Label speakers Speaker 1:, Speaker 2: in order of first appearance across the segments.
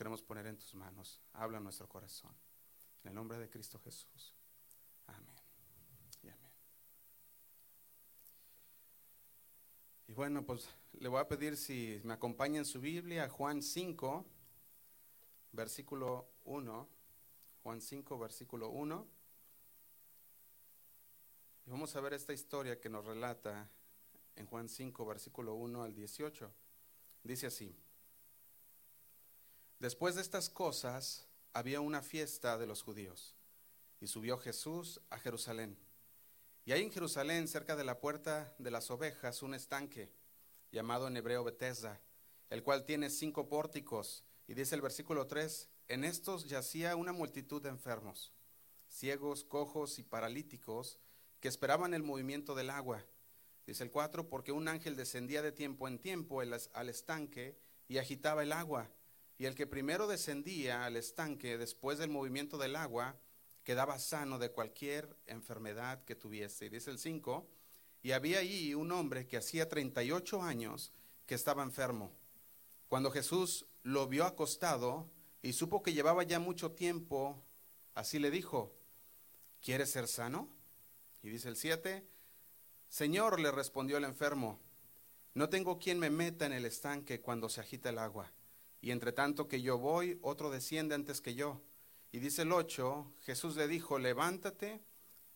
Speaker 1: queremos poner en tus manos. Habla en nuestro corazón. En el nombre de Cristo Jesús. Amén. Y amén. Y bueno, pues le voy a pedir si me acompaña en su Biblia, Juan 5, versículo 1. Juan 5, versículo 1. Y vamos a ver esta historia que nos relata en Juan 5, versículo 1 al 18. Dice así. Después de estas cosas había una fiesta de los judíos y subió Jesús a Jerusalén. Y hay en Jerusalén, cerca de la puerta de las ovejas, un estanque llamado en hebreo Betesda, el cual tiene cinco pórticos. Y dice el versículo 3, en estos yacía una multitud de enfermos, ciegos, cojos y paralíticos, que esperaban el movimiento del agua. Dice el 4, porque un ángel descendía de tiempo en tiempo al estanque y agitaba el agua y el que primero descendía al estanque después del movimiento del agua quedaba sano de cualquier enfermedad que tuviese. Y dice el 5, y había allí un hombre que hacía 38 años que estaba enfermo. Cuando Jesús lo vio acostado y supo que llevaba ya mucho tiempo, así le dijo, ¿quieres ser sano? Y dice el 7, Señor, le respondió el enfermo, no tengo quien me meta en el estanque cuando se agita el agua y entre tanto que yo voy, otro desciende antes que yo. Y dice el 8, Jesús le dijo, levántate,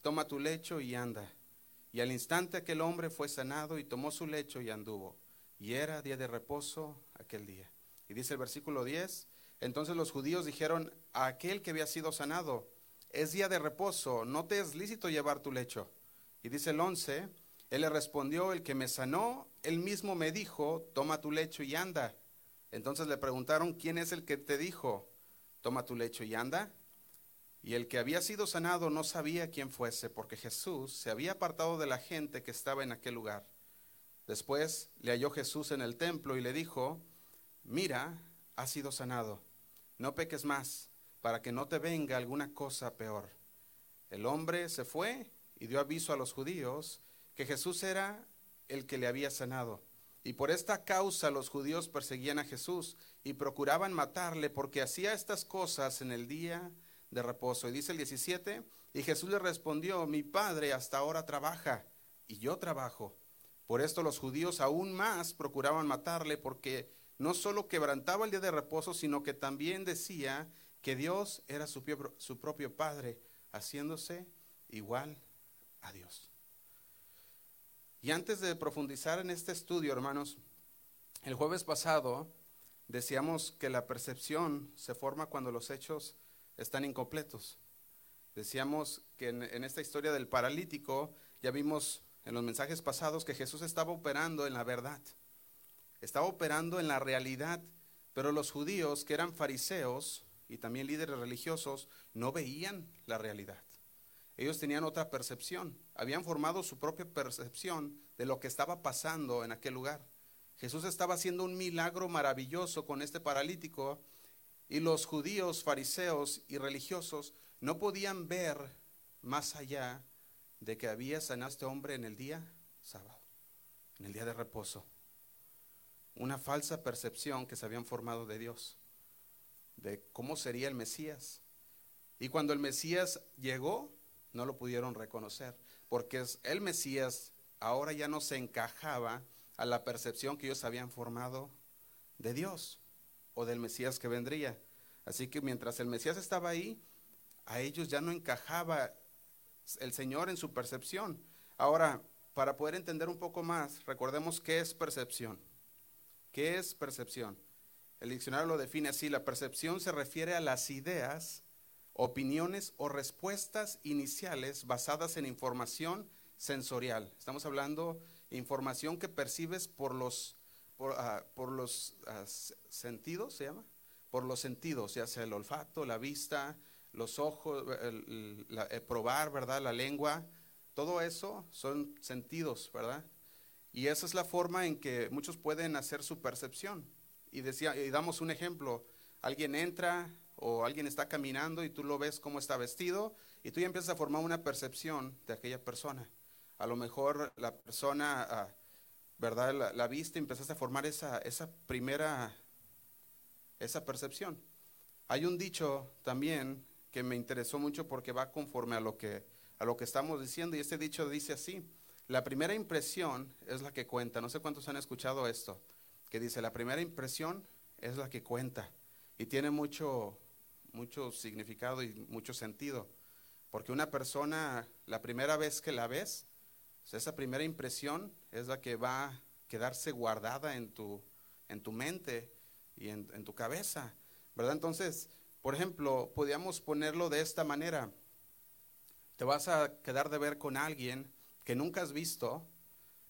Speaker 1: toma tu lecho y anda. Y al instante aquel hombre fue sanado y tomó su lecho y anduvo. Y era día de reposo aquel día. Y dice el versículo 10, entonces los judíos dijeron a aquel que había sido sanado, es día de reposo, no te es lícito llevar tu lecho. Y dice el 11, él le respondió, el que me sanó, él mismo me dijo, toma tu lecho y anda. Entonces le preguntaron, ¿quién es el que te dijo, toma tu lecho y anda? Y el que había sido sanado no sabía quién fuese, porque Jesús se había apartado de la gente que estaba en aquel lugar. Después le halló Jesús en el templo y le dijo, mira, has sido sanado, no peques más, para que no te venga alguna cosa peor. El hombre se fue y dio aviso a los judíos que Jesús era el que le había sanado. Y por esta causa los judíos perseguían a Jesús y procuraban matarle porque hacía estas cosas en el día de reposo. Y dice el 17, y Jesús le respondió, mi padre hasta ahora trabaja y yo trabajo. Por esto los judíos aún más procuraban matarle porque no solo quebrantaba el día de reposo, sino que también decía que Dios era su, su propio Padre, haciéndose igual a Dios. Y antes de profundizar en este estudio, hermanos, el jueves pasado decíamos que la percepción se forma cuando los hechos están incompletos. Decíamos que en, esta historia del paralítico ya vimos en los mensajes pasados que Jesús estaba operando en la verdad, estaba operando en la realidad, pero los judíos que eran fariseos y también líderes religiosos no veían la realidad. Ellos tenían otra percepción, habían formado su propia percepción de lo que estaba pasando en aquel lugar. Jesús estaba haciendo un milagro maravilloso con este paralítico y los judíos, fariseos y religiosos no podían ver más allá de que había sanado a este hombre en el día sábado, en el día de reposo. Una falsa percepción que se habían formado de Dios, de cómo sería el Mesías. Y cuando el Mesías llegó, no lo pudieron reconocer, porque el Mesías ahora ya no se encajaba a la percepción que ellos habían formado de Dios o del Mesías que vendría. Así que mientras el Mesías estaba ahí, a ellos ya no encajaba el Señor en su percepción. Ahora, para poder entender un poco más, recordemos qué es percepción. ¿Qué es percepción? El diccionario lo define así, la percepción se refiere a las ideas opiniones o respuestas iniciales basadas en información sensorial. Estamos hablando de información que percibes por los, por, ah, los ah, sentidos, ¿se llama? Por los sentidos, ya sea el olfato, la vista, los ojos, probar, ¿verdad? La lengua, todo eso son sentidos, ¿verdad? Y esa es la forma en que muchos pueden hacer su percepción. Y, decía, y damos un ejemplo, alguien entra, o alguien está caminando y tú lo ves cómo está vestido y tú ya empiezas a formar una percepción de aquella persona. A lo mejor la persona, ah, ¿verdad? La, viste y empezaste a formar esa, esa primera, esa percepción. Hay un dicho también que me interesó mucho porque va conforme a lo que, a lo que estamos diciendo y este dicho dice así, la primera impresión es la que cuenta. No sé cuántos han escuchado esto, que dice, la primera impresión es la que cuenta y tiene mucho, mucho significado y mucho sentido. Porque una persona, la primera vez que la ves, esa primera impresión es la que va a quedarse guardada en tu, en tu mente y en, en tu cabeza. ¿Verdad? Entonces, por ejemplo, podríamos ponerlo de esta manera. Te vas a quedar de ver con alguien que nunca has visto,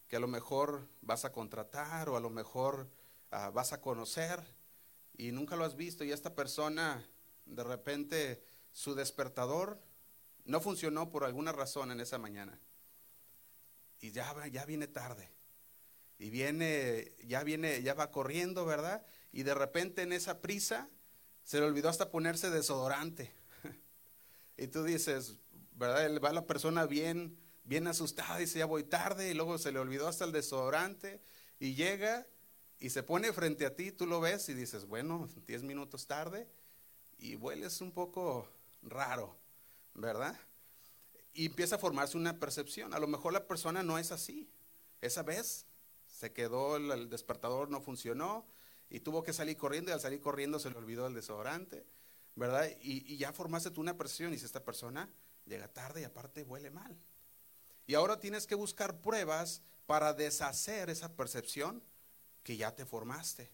Speaker 1: que a lo mejor vas a contratar o a lo mejor ah, vas a conocer y nunca lo has visto y esta persona de repente su despertador no funcionó por alguna razón en esa mañana y ya, ya viene tarde y viene, ya viene, ya va corriendo, ¿verdad? Y de repente en esa prisa se le olvidó hasta ponerse desodorante. y tú dices, ¿verdad? Va la persona bien, bien asustada, dice, ya voy tarde, y luego se le olvidó hasta el desodorante, y llega y se pone frente a ti, tú lo ves y dices, bueno, 10 minutos tarde, y hueles un poco raro, ¿verdad? Y empieza a formarse una percepción. A lo mejor la persona no es así. Esa vez se quedó, el despertador no funcionó, y tuvo que salir corriendo y al salir corriendo se le olvidó el desodorante, ¿verdad? Y, ya formaste tú una percepción y si esta persona llega tarde y aparte huele mal. Y ahora tienes que buscar pruebas para deshacer esa percepción que ya te formaste.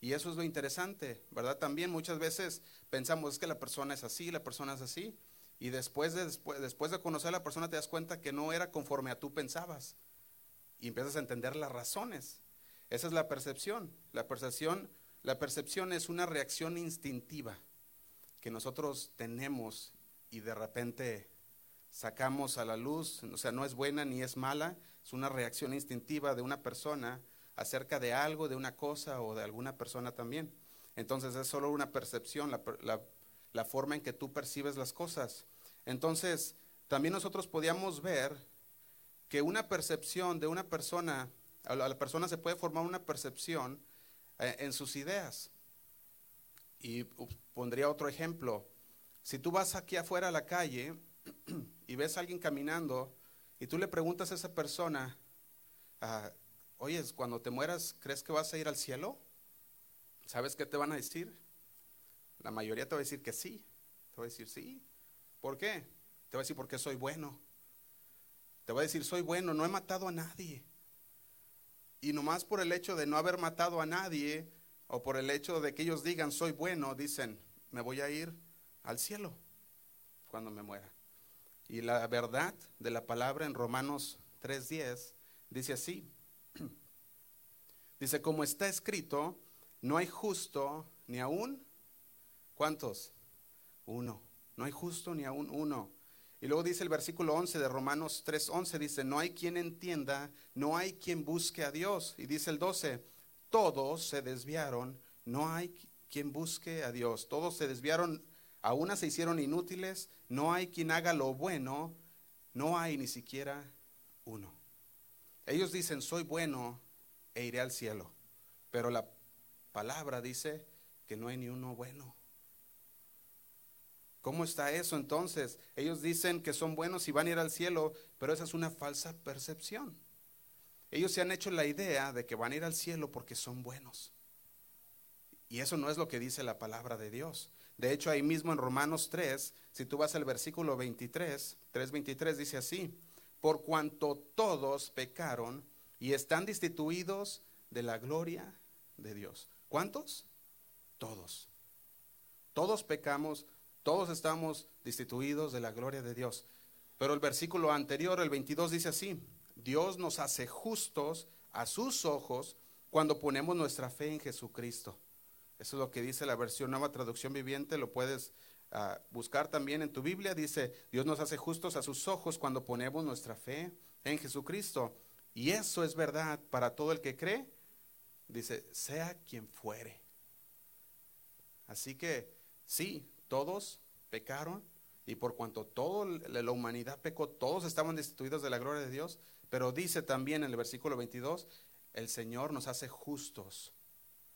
Speaker 1: Y eso es lo interesante, ¿verdad? También muchas veces pensamos es que la persona es así, la persona es así. Y después de, después, de conocer a la persona te das cuenta que no era conforme a tú pensabas. Y empiezas a entender las razones. Esa es la percepción. La percepción, la percepción es una reacción instintiva que nosotros tenemos y de repente sacamos a la luz, o sea, no es buena ni es mala, es una reacción instintiva de una persona acerca de algo, de una cosa o de alguna persona también. Entonces es solo una percepción, la, forma en que tú percibes las cosas. Entonces, también nosotros podíamos ver que una percepción de una persona a la persona se puede formar una percepción eh, en sus ideas. Y pondría otro ejemplo. Si tú vas aquí afuera a la calle y ves a alguien caminando y tú le preguntas a esa persona, ah, oye, cuando te mueras, ¿crees que vas a ir al cielo? ¿Sabes qué te van a decir? La mayoría te va a decir que sí. Te va a decir sí. ¿Por qué? Te va a decir porque soy bueno. Te va a decir soy bueno, no he matado a nadie. Y nomás por el hecho de no haber matado a nadie o por el hecho de que ellos digan soy bueno, dicen, me voy a ir al cielo cuando me muera. Y la verdad de la palabra en Romanos 3:10 dice así. Dice, como está escrito, no hay justo ni aún, ¿cuántos? Uno. No hay justo ni aún uno. Y luego dice el versículo 11 de Romanos 3:11, dice, no hay quien entienda, no hay quien busque a Dios. Y dice el 12, todos se desviaron, no hay quien busque a Dios. Todos se desviaron, a una se hicieron inútiles, no hay quien haga lo bueno, no hay ni siquiera uno. Ellos dicen, soy bueno e iré al cielo. Pero la palabra dice que no hay ni uno bueno. ¿Cómo está eso entonces? Ellos dicen que son buenos y van a ir al cielo, pero esa es una falsa percepción. Ellos se han hecho la idea de que van a ir al cielo porque son buenos. Y eso no es lo que dice la palabra de Dios. De hecho, ahí mismo en Romanos 3, si tú vas al versículo 23, 3.23 dice así, por cuanto todos pecaron y están destituidos de la gloria de Dios. ¿Cuántos? Todos. Todos pecamos, todos estamos destituidos de la gloria de Dios. Pero el versículo anterior, el 22, dice así, Dios nos hace justos a sus ojos cuando ponemos nuestra fe en Jesucristo. Eso es lo que dice la versión nueva traducción viviente, lo puedes ah, buscar también en tu Biblia. Dice, Dios nos hace justos a sus ojos cuando ponemos nuestra fe en Jesucristo. Y eso es verdad para todo el que cree. Dice, sea quien fuere. Así que sí, todos pecaron y por cuanto toda la humanidad pecó, todos estaban destituidos de la gloria de Dios, pero dice también en el versículo 22, el Señor nos hace justos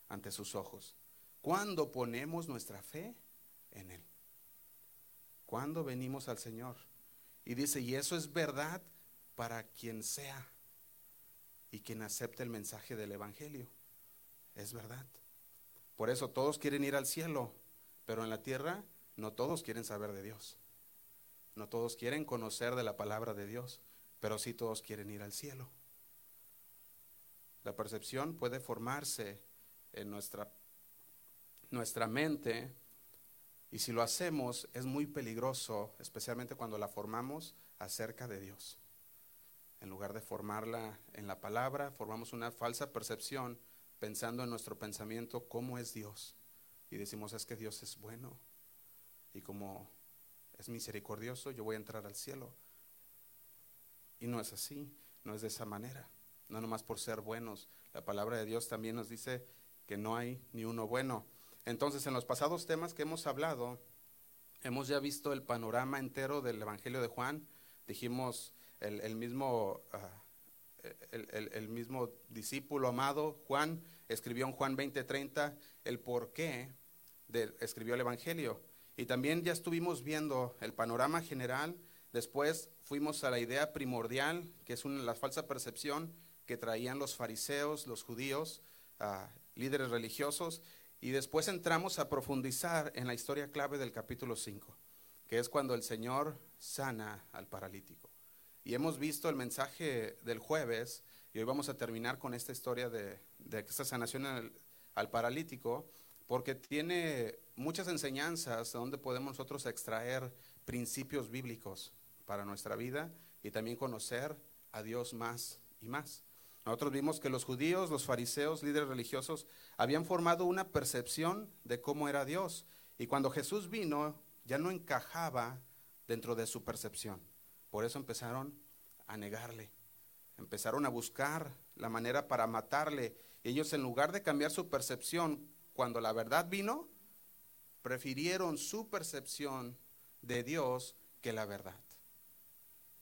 Speaker 1: ante sus ojos. Cuando ponemos nuestra fe en Él. ¿Cuándo venimos al Señor? Y dice, y eso es verdad para quien sea y quien acepte el mensaje del Evangelio. Es verdad. Por eso todos quieren ir al cielo, pero en la tierra no todos quieren saber de Dios. No todos quieren conocer de la palabra de Dios, pero sí todos quieren ir al cielo. La percepción puede formarse en nuestra, nuestra mente y si lo hacemos es muy peligroso, especialmente cuando la formamos acerca de Dios. En lugar de formarla en la palabra, formamos una falsa percepción pensando en nuestro pensamiento cómo es Dios. Y decimos, es que Dios es bueno. Y como es misericordioso, yo voy a entrar al cielo. Y no es así, no es de esa manera. No nomás por ser buenos. La palabra de Dios también nos dice que no hay ni uno bueno. Entonces, en los pasados temas que hemos hablado, hemos ya visto el panorama entero del Evangelio de Juan. Dijimos el, mismo, ah, el, mismo discípulo amado, Juan, escribió en Juan 20:30 el por qué de, escribió el Evangelio. Y también ya estuvimos viendo el panorama general. Después fuimos a la idea primordial, que es una, la falsa percepción que traían los fariseos, los judíos, ah, líderes religiosos. Y después entramos a profundizar en la historia clave del capítulo 5, que es cuando el Señor sana al paralítico. Y hemos visto el mensaje del jueves, y hoy vamos a terminar con esta historia de, esta sanación al, al paralítico, porque tiene muchas enseñanzas donde podemos nosotros extraer principios bíblicos para nuestra vida y también conocer a Dios más y más. Nosotros vimos que los judíos, los fariseos, líderes religiosos, habían formado una percepción de cómo era Dios. Y cuando Jesús vino, ya no encajaba dentro de su percepción. Por eso empezaron a negarle. Empezaron a buscar la manera para matarle. Y ellos en lugar de cambiar su percepción, cuando la verdad vino, prefirieron su percepción de Dios que la verdad.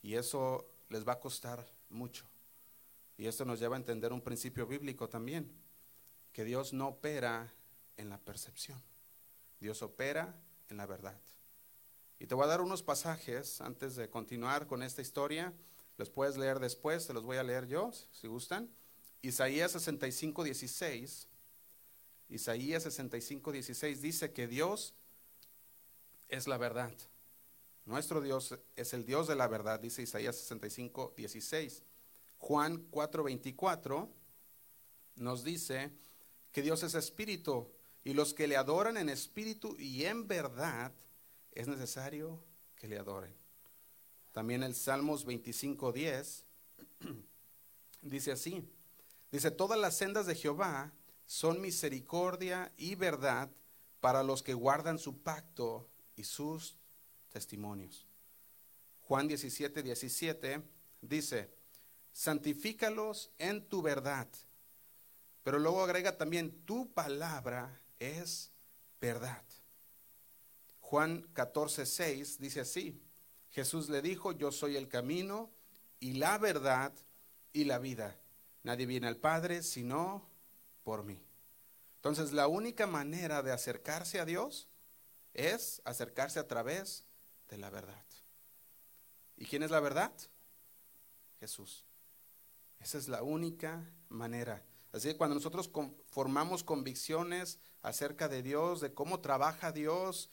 Speaker 1: Y eso les va a costar mucho. Y esto nos lleva a entender un principio bíblico también, que Dios no opera en la percepción, Dios opera en la verdad. Y te voy a dar unos pasajes antes de continuar con esta historia. Los puedes leer después, te los voy a leer yo, si gustan. Isaías 65, 16. Isaías 65, 16 dice que Dios es la verdad. Nuestro Dios es el Dios de la verdad, dice Isaías 65, 16. Juan 4:24 nos dice que Dios es espíritu y los que le adoran en espíritu y en verdad es necesario que le adoren. También el Salmos 25:10 dice así, dice, todas las sendas de Jehová son misericordia y verdad para los que guardan su pacto y sus testimonios. Juan 17, 17 dice, santifícalos en tu verdad. Pero luego agrega también, tu palabra es verdad. Juan 14, 6 dice así, Jesús le dijo, yo soy el camino y la verdad y la vida. Nadie viene al Padre sino por mí. Entonces la única manera de acercarse a Dios es acercarse a través de la verdad. ¿Y quién es la verdad? Jesús. Esa es la única manera. Así que cuando nosotros formamos convicciones acerca de Dios, de cómo trabaja Dios,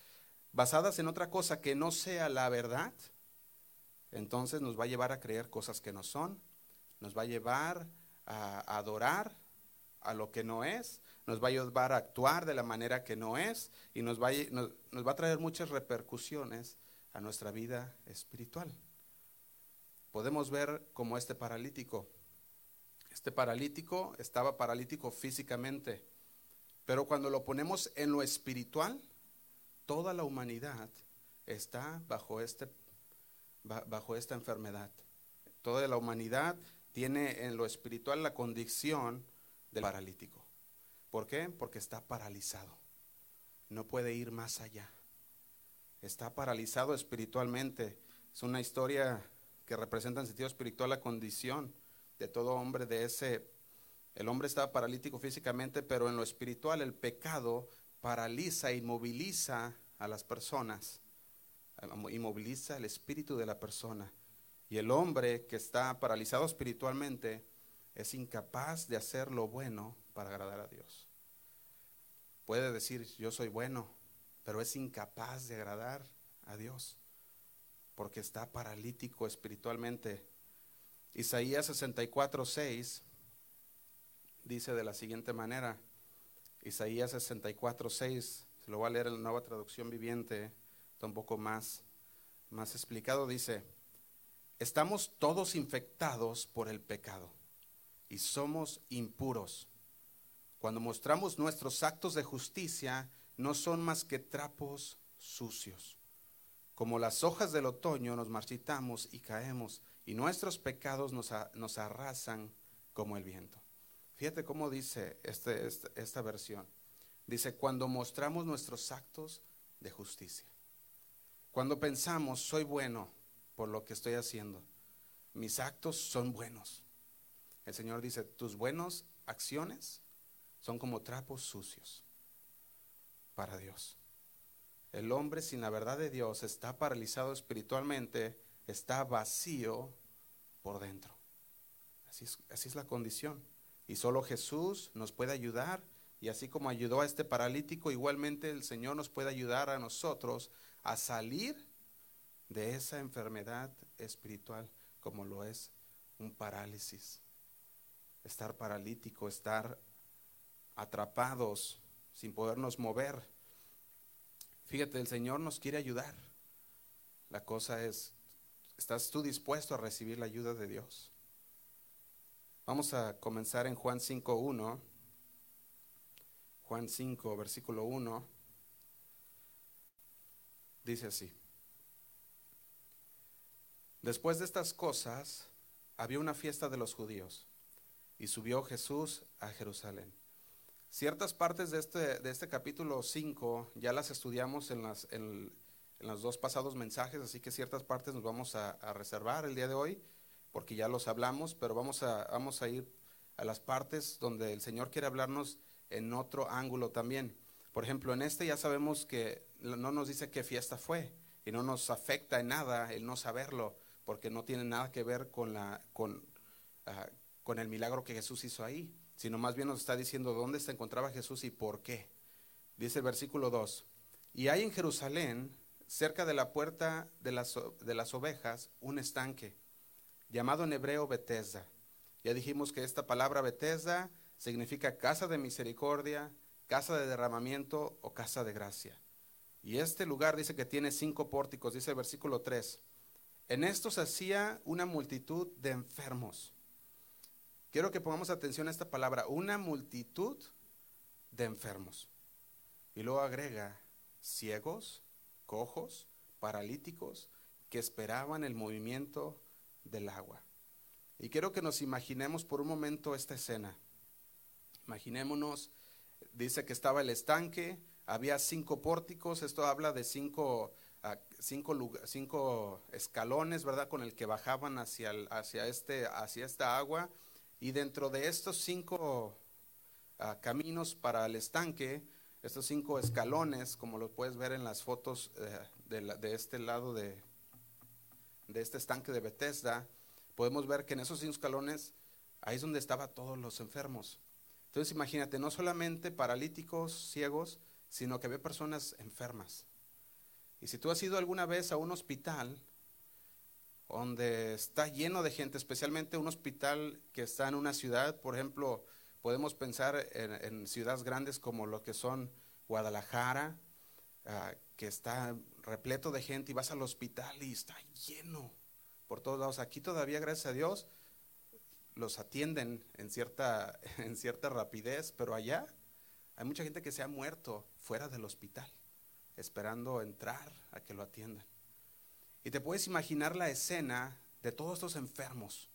Speaker 1: basadas en otra cosa que no sea la verdad, entonces nos va a llevar a creer cosas que no son, nos va a llevar a adorar a lo que no es, nos va a llevar a actuar de la manera que no es y nos va nos va a traer muchas repercusiones a nuestra vida espiritual. Podemos ver como este paralítico este paralítico estaba paralítico físicamente, pero cuando lo ponemos en lo espiritual, toda la humanidad está bajo, este, bajo esta enfermedad. Toda la humanidad tiene en lo espiritual la condición del paralítico. ¿Por qué? Porque está paralizado. No puede ir más allá. Está paralizado espiritualmente. Es una historia que representa en sentido espiritual la condición de todo hombre de ese, el hombre estaba paralítico físicamente, pero en lo espiritual el pecado paraliza, inmoviliza a las personas, inmoviliza el espíritu de la persona. Y el hombre que está paralizado espiritualmente es incapaz de hacer lo bueno para agradar a Dios. Puede decir, yo soy bueno, pero es incapaz de agradar a Dios porque está paralítico espiritualmente. Isaías 64, 6 dice de la siguiente manera, Isaías 64, 6, se lo voy a leer en la nueva traducción viviente, está un poco más, más explicado, dice, estamos todos infectados por el pecado y somos impuros. Cuando mostramos nuestros actos de justicia, no son más que trapos sucios. Como las hojas del otoño nos marchitamos y caemos, y nuestros pecados nos, nos arrasan como el viento. Fíjate cómo dice este, esta, esta versión. Dice, cuando mostramos nuestros actos de justicia. Cuando pensamos, soy bueno por lo que estoy haciendo. Mis actos son buenos. El Señor dice, tus buenas acciones son como trapos sucios para Dios. El hombre sin la verdad de Dios está paralizado espiritualmente, está vacío por dentro. Así es, así es la condición. Y solo Jesús nos puede ayudar. Y así como ayudó a este paralítico, igualmente el Señor nos puede ayudar a nosotros a salir de esa enfermedad espiritual como lo es un parálisis estar paralítico, estar atrapados sin podernos mover. Fíjate, el Señor nos quiere ayudar. La cosa es, ¿estás tú dispuesto a recibir la ayuda de Dios? Vamos a comenzar en Juan 5.1. Juan 5, versículo 1. Dice así. Después de estas cosas, había una fiesta de los judíos y subió Jesús a Jerusalén. Ciertas partes de este, de este capítulo 5 ya las estudiamos en, las, en, los dos pasados mensajes, así que ciertas partes nos vamos a, reservar el día de hoy, porque ya los hablamos, pero vamos a, vamos a ir a las partes donde el Señor quiere hablarnos en otro ángulo también. Por ejemplo, en este ya sabemos que no nos dice qué fiesta fue y no nos afecta en nada el no saberlo, porque no tiene nada que ver con, la, con, ah, con el milagro que Jesús hizo ahí, sino más bien nos está diciendo dónde se encontraba Jesús y por qué. Dice el versículo 2, y hay en Jerusalén, cerca de la puerta de las, de las ovejas, un estanque, llamado en hebreo Betesda. Ya dijimos que esta palabra Betesda significa casa de misericordia, casa de derramamiento o casa de gracia. Y este lugar dice que tiene cinco pórticos, dice el versículo 3. En esto se hacía una multitud de enfermos Quiero que pongamos atención a esta palabra, una multitud de enfermos. Y luego agrega ciegos, cojos, paralíticos, que esperaban el movimiento del agua. Y quiero que nos imaginemos por un momento esta escena. Imaginémonos, dice que estaba el estanque, había cinco pórticos, esto habla de cinco, ah, cinco, escalones, ¿verdad? Con el que bajaban hacia, hacia, este, hacia esta agua y dentro de estos cinco ah, caminos para el estanque, estos cinco escalones, como lo puedes ver en las fotos eh, de, este lado de, de este estanque de Bethesda, podemos ver que en esos cinco escalones, ahí es donde estaban todos los enfermos. Entonces imagínate, no solamente paralíticos, ciegos, sino que había personas enfermas. Y si tú has ido alguna vez a un hospital, donde está lleno de gente, especialmente un hospital que está en una ciudad, por ejemplo, podemos pensar en, ciudades grandes como lo que son Guadalajara, ah, que está repleto de gente y vas al hospital y está lleno por todos lados. Aquí todavía, gracias a Dios, los atienden en cierta, en cierta rapidez, pero allá hay mucha gente que se ha muerto fuera del hospital, esperando entrar a que lo atiendan. Y te puedes imaginar la escena de todos estos enfermos.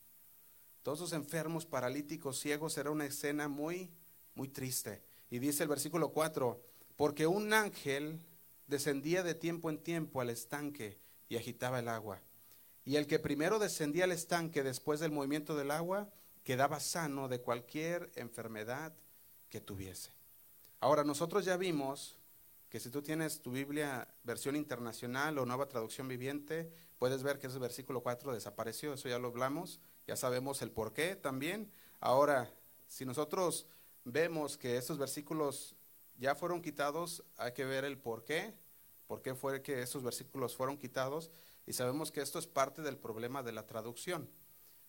Speaker 1: Todos estos enfermos, paralíticos, ciegos, era una escena muy, muy triste. Y dice el versículo 4, porque un ángel descendía de tiempo en tiempo al estanque y agitaba el agua. Y el que primero descendía al estanque después del movimiento del agua, quedaba sano de cualquier enfermedad que tuviese. Ahora, nosotros ya vimos que si tú tienes tu Biblia versión internacional o nueva traducción viviente, puedes ver que ese versículo 4 desapareció, eso ya lo hablamos, ya sabemos el por qué también. Ahora, si nosotros vemos que estos versículos ya fueron quitados, hay que ver el por qué, por qué fue que esos versículos fueron quitados, y sabemos que esto es parte del problema de la traducción.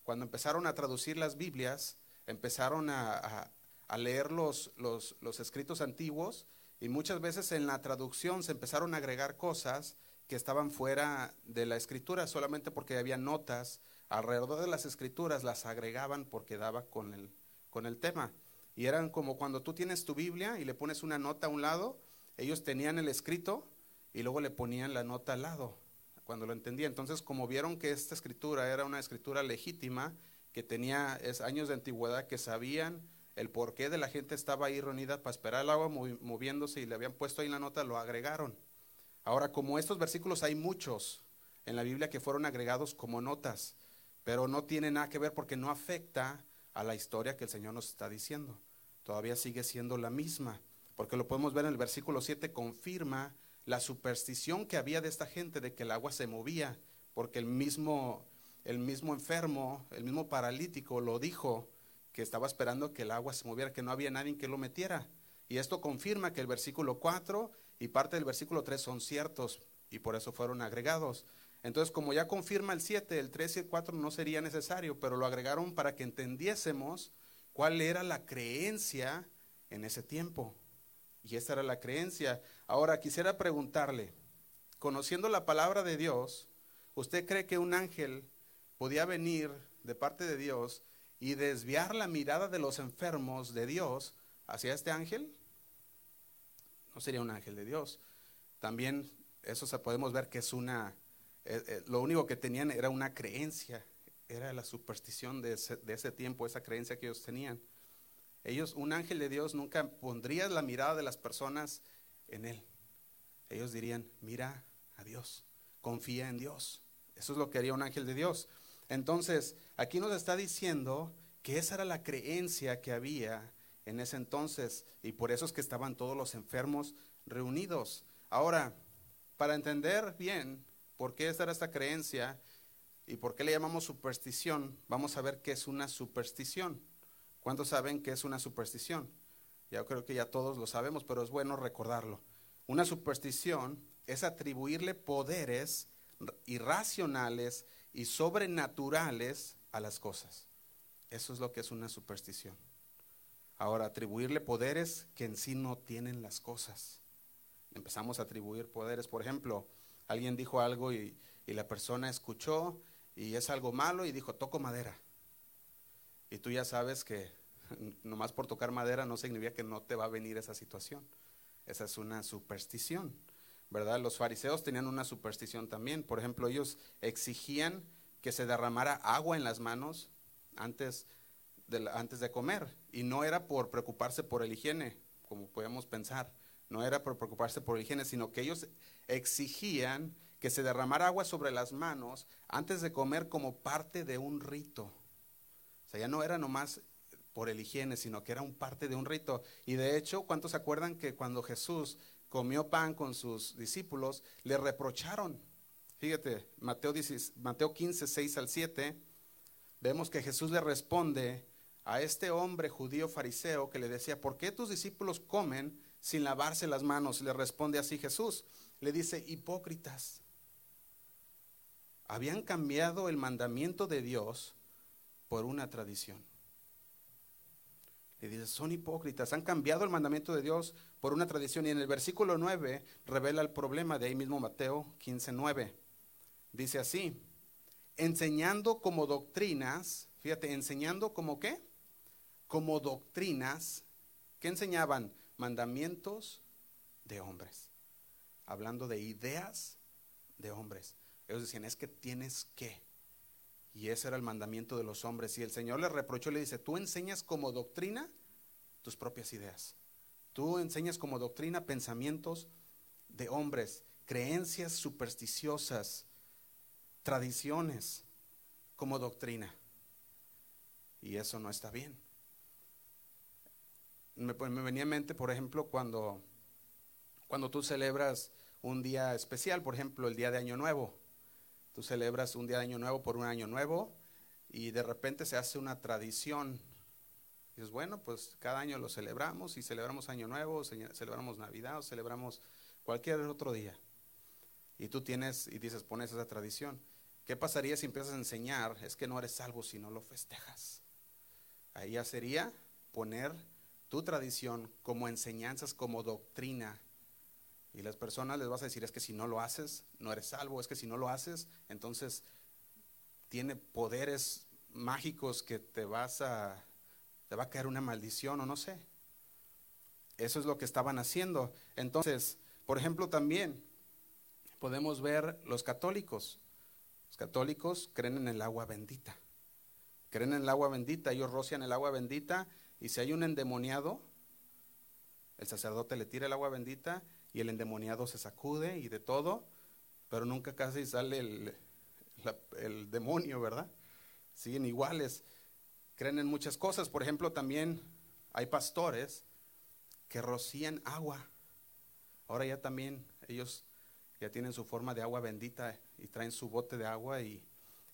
Speaker 1: Cuando empezaron a traducir las Biblias, empezaron a, leer los, los, escritos antiguos y muchas veces en la traducción se empezaron a agregar cosas que estaban fuera de la escritura, solamente porque había notas alrededor de las escrituras, las agregaban porque daba con el, con el tema. Y eran como cuando tú tienes tu Biblia y le pones una nota a un lado, ellos tenían el escrito y luego le ponían la nota al lado, cuando lo entendía. Entonces, como vieron que esta escritura era una escritura legítima, que tenía años de antigüedad, que sabían el porqué de la gente estaba ahí reunida para esperar el agua moviéndose y le habían puesto ahí la nota, lo agregaron. Ahora, como estos versículos hay muchos en la Biblia que fueron agregados como notas, pero no tiene nada que ver porque no afecta a la historia que el Señor nos está diciendo. Todavía sigue siendo la misma, porque lo podemos ver en el versículo 7, confirma la superstición que había de esta gente de que el agua se movía, porque el mismo el mismo enfermo, el mismo paralítico lo dijo, que estaba esperando que el agua se moviera, que no había nadie que lo metiera. Y esto confirma que el versículo 4 y parte del versículo 3 son ciertos y por eso fueron agregados. Entonces, como ya confirma el 7, el 3 y el 4 no sería necesario, pero lo agregaron para que entendiésemos cuál era la creencia en ese tiempo. Y esa era la creencia. Ahora, quisiera preguntarle, conociendo la palabra de Dios, ¿usted cree que un ángel podía venir de parte de Dios y desviar la mirada de los enfermos de Dios hacia este ángel? No sería un ángel de Dios. También eso se podemos ver que es una, eh, eh, lo único que tenían era una creencia, era la superstición de de ese tiempo, esa creencia que ellos tenían. Ellos, un ángel de Dios nunca pondría la mirada de las personas en él. Ellos dirían, mira a Dios, confía en Dios. Eso es lo que haría un ángel de Dios. Entonces, aquí nos está diciendo que esa era la creencia que había en ese entonces y por eso es que estaban todos los enfermos reunidos. Ahora, para entender bien por qué esta era esta creencia y por qué le llamamos superstición, vamos a ver qué es una superstición. ¿Cuántos saben qué es una superstición? Ya creo que ya todos lo sabemos, pero es bueno recordarlo. Una superstición es atribuirle poderes irracionales y sobrenaturales a las cosas. Eso es lo que es una superstición. Ahora, atribuirle poderes que en sí no tienen las cosas. Empezamos a atribuir poderes. Por ejemplo, alguien dijo algo y, la persona escuchó y es algo malo y dijo, toco madera. Y tú ya sabes que nomás por tocar madera no significa que no te va a venir esa situación. Esa es una superstición. ¿verdad? Los fariseos tenían una superstición también. Por ejemplo, ellos exigían que se derramara agua en las manos antes de, antes de comer. Y no era por preocuparse por el higiene, como podemos pensar. No era por preocuparse por el higiene, sino que ellos exigían que se derramara agua sobre las manos antes de comer como parte de un rito. O sea, ya no era nomás por el higiene, sino que era un parte de un rito. Y de hecho, ¿cuántos se acuerdan que cuando Jesús comió pan con sus discípulos, le reprocharon. Fíjate, Mateo, Mateo 15, 6 al 7, vemos que Jesús le responde a este hombre judío fariseo que le decía, ¿por qué tus discípulos comen sin lavarse las manos? Le responde así Jesús, le dice, hipócritas, habían cambiado el mandamiento de Dios por una tradición. Le dice, son hipócritas, han cambiado el mandamiento de Dios por una tradición. Y en el versículo 9 revela el problema, de ahí mismo Mateo 15, 9. Dice así, enseñando como doctrinas, fíjate, enseñando como qué? Como doctrinas, ¿qué enseñaban? Mandamientos de hombres. Hablando de ideas de hombres. Ellos decían, es que tienes que. Y ese era el mandamiento de los hombres. Y el Señor le reprochó, le dice, tú enseñas como doctrina tus propias ideas. Tú enseñas como doctrina pensamientos de hombres, creencias supersticiosas, tradiciones como doctrina. Y eso no está bien. Me, me venía en mente, por ejemplo, cuando Cuando tú celebras un día especial, por ejemplo, el día de Año Nuevo, tú celebras un día de Año Nuevo por un Año Nuevo y de repente se hace una tradición. Y dices, bueno, pues cada año lo celebramos y celebramos Año Nuevo, celebramos Navidad o celebramos cualquier otro día. Y tú tienes y dices, pones esa tradición. ¿Qué pasaría si empiezas a enseñar? Es que no eres salvo si no lo festejas. Ahí ya sería poner tu tradición como enseñanzas, como doctrina. Y las personas les vas a decir, es que si no lo haces, no eres salvo, es que si no lo haces, entonces tiene poderes mágicos que te vas a, te va a caer una maldición o no sé. Eso es lo que estaban haciendo. Entonces, por ejemplo, también podemos ver los católicos. Los católicos creen en el agua bendita. Creen en el agua bendita, ellos rocian el agua bendita y si hay un endemoniado, el sacerdote le tira el agua bendita y el endemoniado se sacude y de todo, pero nunca casi sale el, el demonio, ¿verdad? Siguen iguales, creen en muchas cosas. Por ejemplo, también hay pastores que rocían agua. Ahora ya también ellos ya tienen su forma de agua bendita y traen su bote de agua y,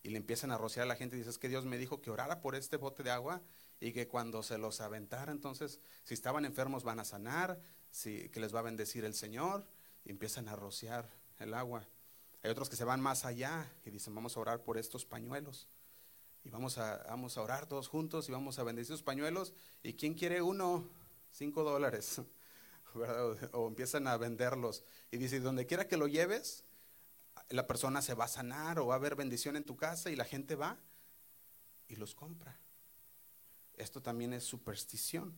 Speaker 1: le empiezan a rociar a la gente y dices que Dios me dijo que orara por este bote de agua y que cuando se los aventara, entonces, si estaban enfermos van a sanar, si, que les va a bendecir el Señor, y empiezan a rociar el agua. Hay otros que se van más allá y dicen, vamos a orar por estos pañuelos. Y vamos a, vamos a orar todos juntos y vamos a bendecir los pañuelos. ¿Y quién quiere uno? Cinco dólares. O empiezan a venderlos. Y dice, donde quiera que lo lleves, la persona se va a sanar o va a haber bendición en tu casa y la gente va y los compra. Esto también es superstición.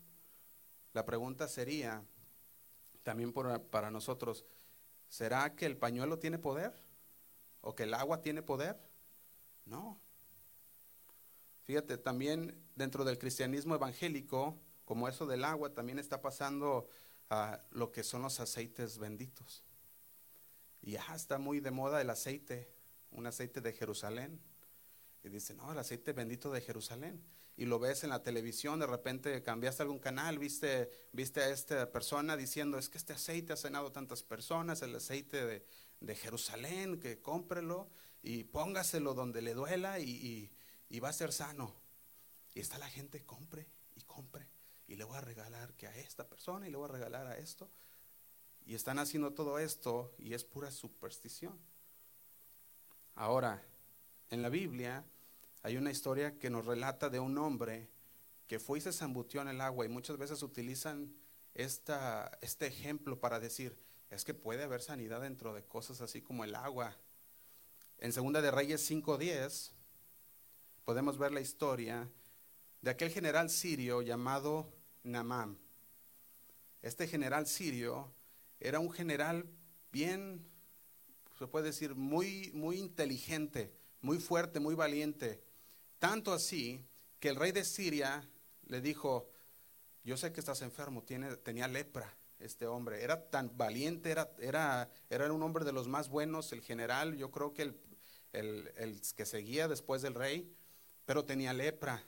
Speaker 1: La pregunta sería, también para nosotros, ¿será que el pañuelo tiene poder? ¿O que el agua tiene poder? No. Fíjate, también dentro del cristianismo evangélico, como eso del agua, también está pasando a lo que son los aceites benditos. Y ya está muy de moda el aceite, un aceite de Jerusalén. Y dice, no, el aceite bendito de Jerusalén. Y lo ves en la televisión, de repente cambiaste algún canal, viste, viste a esta persona diciendo, es que este aceite ha cenado tantas personas, el aceite de, de Jerusalén, que cómprelo y póngaselo donde le duela y, y va a ser sano. Y está la gente, compre y compre. Y le voy a regalar que a esta persona y le voy a regalar a esto. Y están haciendo todo esto y es pura superstición. Ahora, en la Biblia hay una historia que nos relata de un hombre que fue y se zambutió en el agua y muchas veces utilizan este ejemplo para decir, es que puede haber sanidad dentro de cosas así como el agua. En Segunda de Reyes 5.10 podemos ver la historia de aquel general sirio llamado Namam. Este general sirio era un general bien, se puede decir, muy, muy inteligente, muy fuerte, muy valiente. Tanto así que el rey de Siria le dijo, yo sé que estás enfermo, tenía lepra este hombre, era tan valiente, era, era, era un hombre de los más buenos, el general, yo creo que el, el, el que seguía después del rey, pero tenía lepra.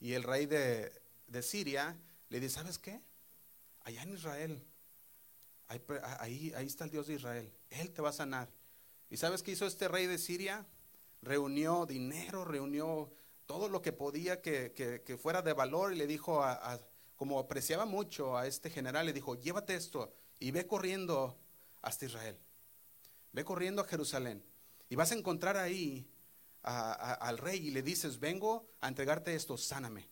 Speaker 1: Y el rey de, de Siria le dice, ¿sabes qué? Allá en Israel Ahí, ahí, está el Dios de Israel. Él te va a sanar. ¿Y sabes qué hizo este rey de Siria? Reunió dinero, reunió todo lo que podía que, fuera de valor y le dijo, a, como apreciaba mucho a este general, le dijo, llévate esto y ve corriendo hasta Israel. Ve corriendo a Jerusalén. Y vas a encontrar ahí al rey y le dices, vengo a entregarte esto, sáname.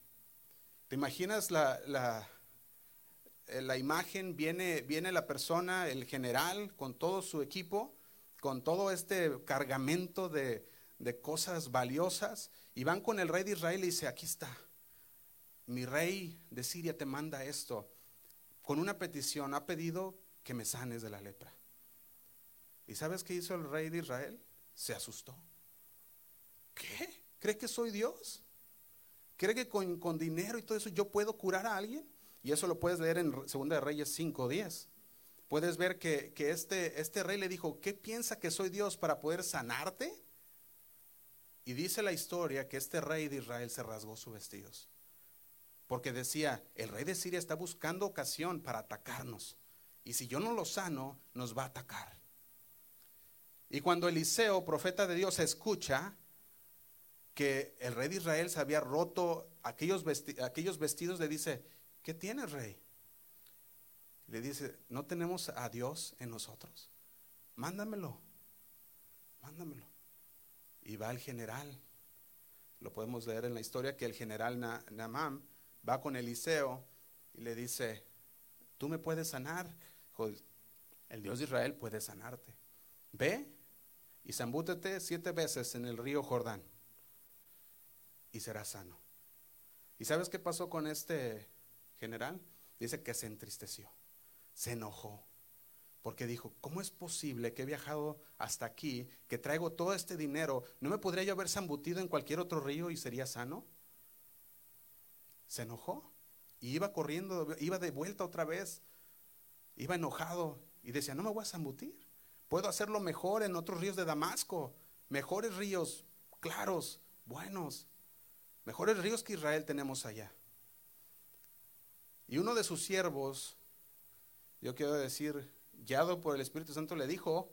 Speaker 1: ¿Te imaginas la, eh, la imagen, viene, viene la persona, el general, con todo su equipo, con todo este cargamento de, de cosas valiosas, y van con el rey de Israel y dice, aquí está, mi rey de Siria te manda esto, con una petición, ha pedido que me sanes de la lepra. ¿Y sabes qué hizo el rey de Israel? Se asustó. ¿Qué? ¿Cree que soy Dios? ¿Cree que con, con dinero y todo eso yo puedo curar a alguien? Y eso lo puedes leer en 2 de Reyes 5.10. Puedes ver que, este, este rey le dijo, ¿qué piensa que soy Dios para poder sanarte? Y dice la historia que este rey de Israel se rasgó sus vestidos. Porque decía, el rey de Siria está buscando ocasión para atacarnos. Y si yo no lo sano, nos va a atacar. Y cuando Eliseo, profeta de Dios, escucha que el rey de Israel se había roto aquellos, aquellos vestidos, le dice, ¿qué tienes, rey? Le dice, ¿no tenemos a Dios en nosotros? Mándamelo, mándamelo. Y va el general, lo podemos leer en la historia, que el general Naamán va con Eliseo y le dice, tú me puedes sanar. El Dios de Israel puede sanarte. Ve y zambútete siete veces en el río Jordán y serás sano. ¿Y sabes qué pasó con este general? Dice que se entristeció, se enojó, porque dijo, ¿cómo es posible que he viajado hasta aquí, que traigo todo este dinero? ¿No me podría yo haber zambutido en cualquier otro río y sería sano? Se enojó y iba corriendo, iba de vuelta otra vez, iba enojado y decía, no me voy a zambutir. Puedo hacerlo mejor en otros ríos de Damasco, mejores ríos, claros, buenos, mejores ríos que Israel tenemos allá. Y uno de sus siervos, yo quiero decir, guiado por el Espíritu Santo, le dijo,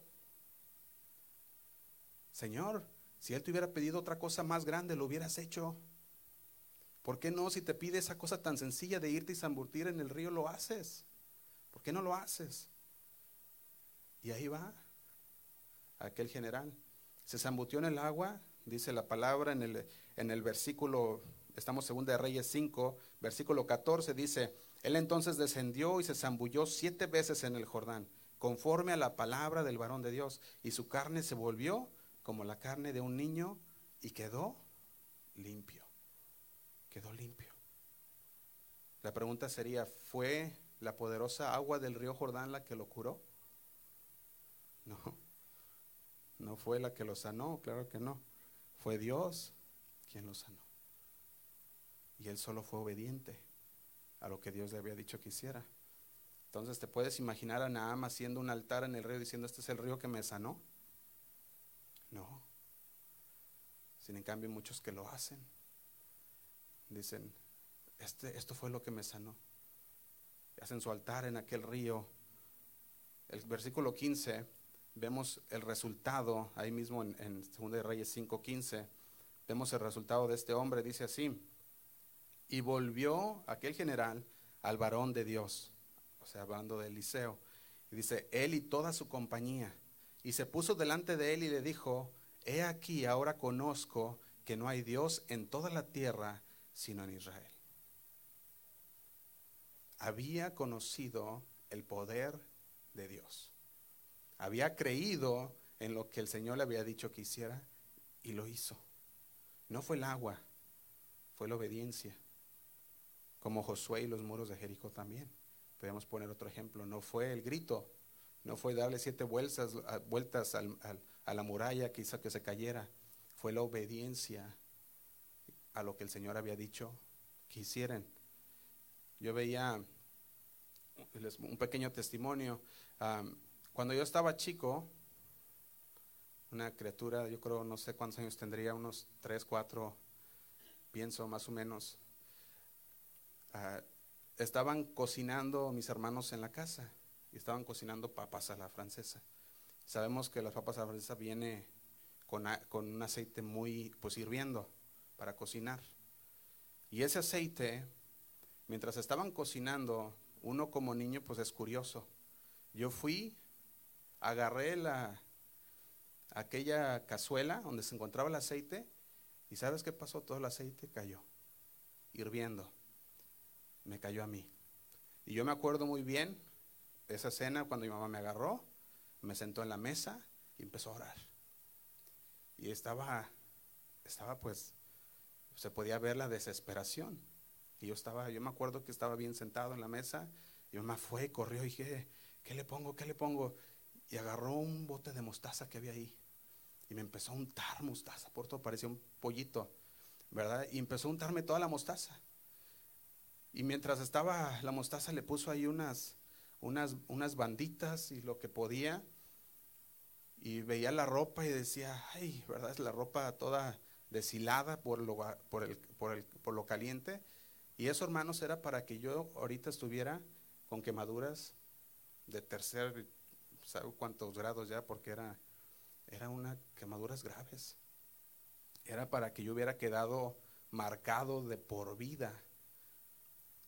Speaker 1: Señor, si Él te hubiera pedido otra cosa más grande, lo hubieras hecho. ¿Por qué no, si te pide esa cosa tan sencilla de irte y zambutir en el río, lo haces? ¿Por qué no lo haces? Y ahí va aquel general. Se zambutió en el agua, dice la palabra en el, en el versículo, estamos segunda de Reyes 5, versículo 14, dice, él entonces descendió y se zambulló siete veces en el Jordán, conforme a la palabra del varón de Dios, y su carne se volvió como la carne de un niño y quedó limpio, quedó limpio. La pregunta sería, ¿fue la poderosa agua del río Jordán la que lo curó? No. No fue la que lo sanó, claro que no. Fue Dios quien lo sanó. Y él solo fue obediente a lo que Dios le había dicho que hiciera. Entonces, ¿te puedes imaginar a Naam haciendo un altar en el río diciendo, este es el río que me sanó? No. Sin en cambio, muchos que lo hacen. Dicen, este, esto fue lo que me sanó. hacen su altar en aquel río. El versículo 15 vemos el resultado, ahí mismo en, en 2 de Reyes 5:15, vemos el resultado de este hombre, dice así, y volvió aquel general al varón de Dios, o sea, hablando de Eliseo, y dice, él y toda su compañía, y se puso delante de él y le dijo, he aquí, ahora conozco que no hay Dios en toda la tierra sino en Israel. Había conocido el poder de Dios había creído en lo que el Señor le había dicho que hiciera y lo hizo. No fue el agua, fue la obediencia. Como Josué y los muros de Jericó también. Podemos poner otro ejemplo. No fue el grito, no fue darle siete vueltas, vueltas a la muralla que hizo que se cayera. Fue la obediencia a lo que el Señor había dicho que hicieran. Yo veía un pequeño testimonio. Cuando yo estaba chico, una criatura, yo creo, no sé cuántos años tendría, unos tres, cuatro, pienso más o menos, ah, estaban cocinando mis hermanos en la casa y estaban cocinando papas a la francesa. Sabemos que las papas a la francesa viene con, con un aceite muy, pues hirviendo para cocinar. Y ese aceite, mientras estaban cocinando, uno como niño pues es curioso. Yo fui agarré la, aquella cazuela donde se encontraba el aceite y ¿sabes qué pasó? Todo el aceite cayó, hirviendo. Me cayó a mí. Y yo me acuerdo muy bien esa cena cuando mi mamá me agarró, me sentó en la mesa y empezó a orar. Y estaba, estaba pues, se podía ver la desesperación. Y yo estaba, yo me acuerdo que estaba bien sentado en la mesa y mi mamá fue, corrió y dije, ¿qué le pongo? ¿Qué le pongo? y agarró un bote de mostaza que había ahí y me empezó a untar mostaza, por todo parecía un pollito, ¿verdad? Y empezó a untarme toda la mostaza. Y mientras estaba la mostaza le puso ahí unas, unas, unas banditas y lo que podía. Y veía la ropa y decía, ay, ¿verdad? Es la ropa toda deshilada por lo, por, el, por, el, por lo caliente. Y eso, hermanos, era para que yo ahorita estuviera con quemaduras de tercer, ¿sabe cuántos grados ya? Porque era, era una quemaduras graves. Era para que yo hubiera quedado marcado de por vida.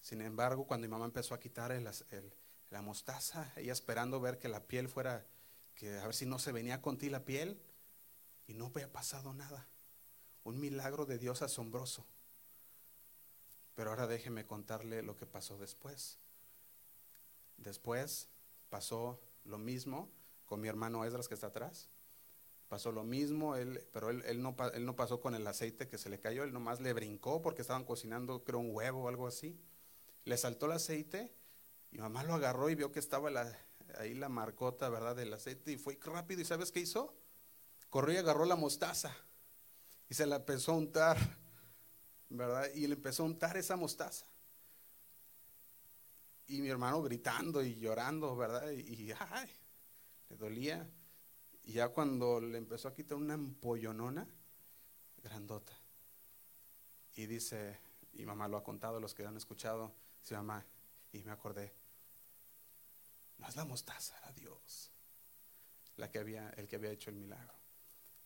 Speaker 1: Sin embargo, cuando mi mamá empezó a quitar la mostaza, ella esperando ver que la piel fuera, que a ver si no se venía con ti la piel, y no había pasado nada. Un milagro de Dios asombroso. Pero ahora déjeme contarle lo que pasó después. Después pasó lo mismo con mi hermano Esdras que está atrás. Pasó lo mismo, él, pero él, él, no, él no pasó con el aceite que se le cayó, él nomás le brincó porque estaban cocinando, creo, un huevo o algo así. Le saltó el aceite y mamá lo agarró y vio que estaba ahí la marcota, ¿verdad?, del aceite y fue rápido. ¿Y sabes qué hizo? Corrió y agarró la mostaza y se la empezó a untar, ¿verdad? Y le empezó a untar esa mostaza. Y mi hermano gritando y llorando, ¿verdad? Y, ay, le dolía. Y ya cuando le empezó a quitar una empollonona grandota. Y dice, y mamá lo ha contado, los que han escuchado, dice mamá, y me acordé, no es la mostaza, era Dios, la que había, el que había hecho el milagro.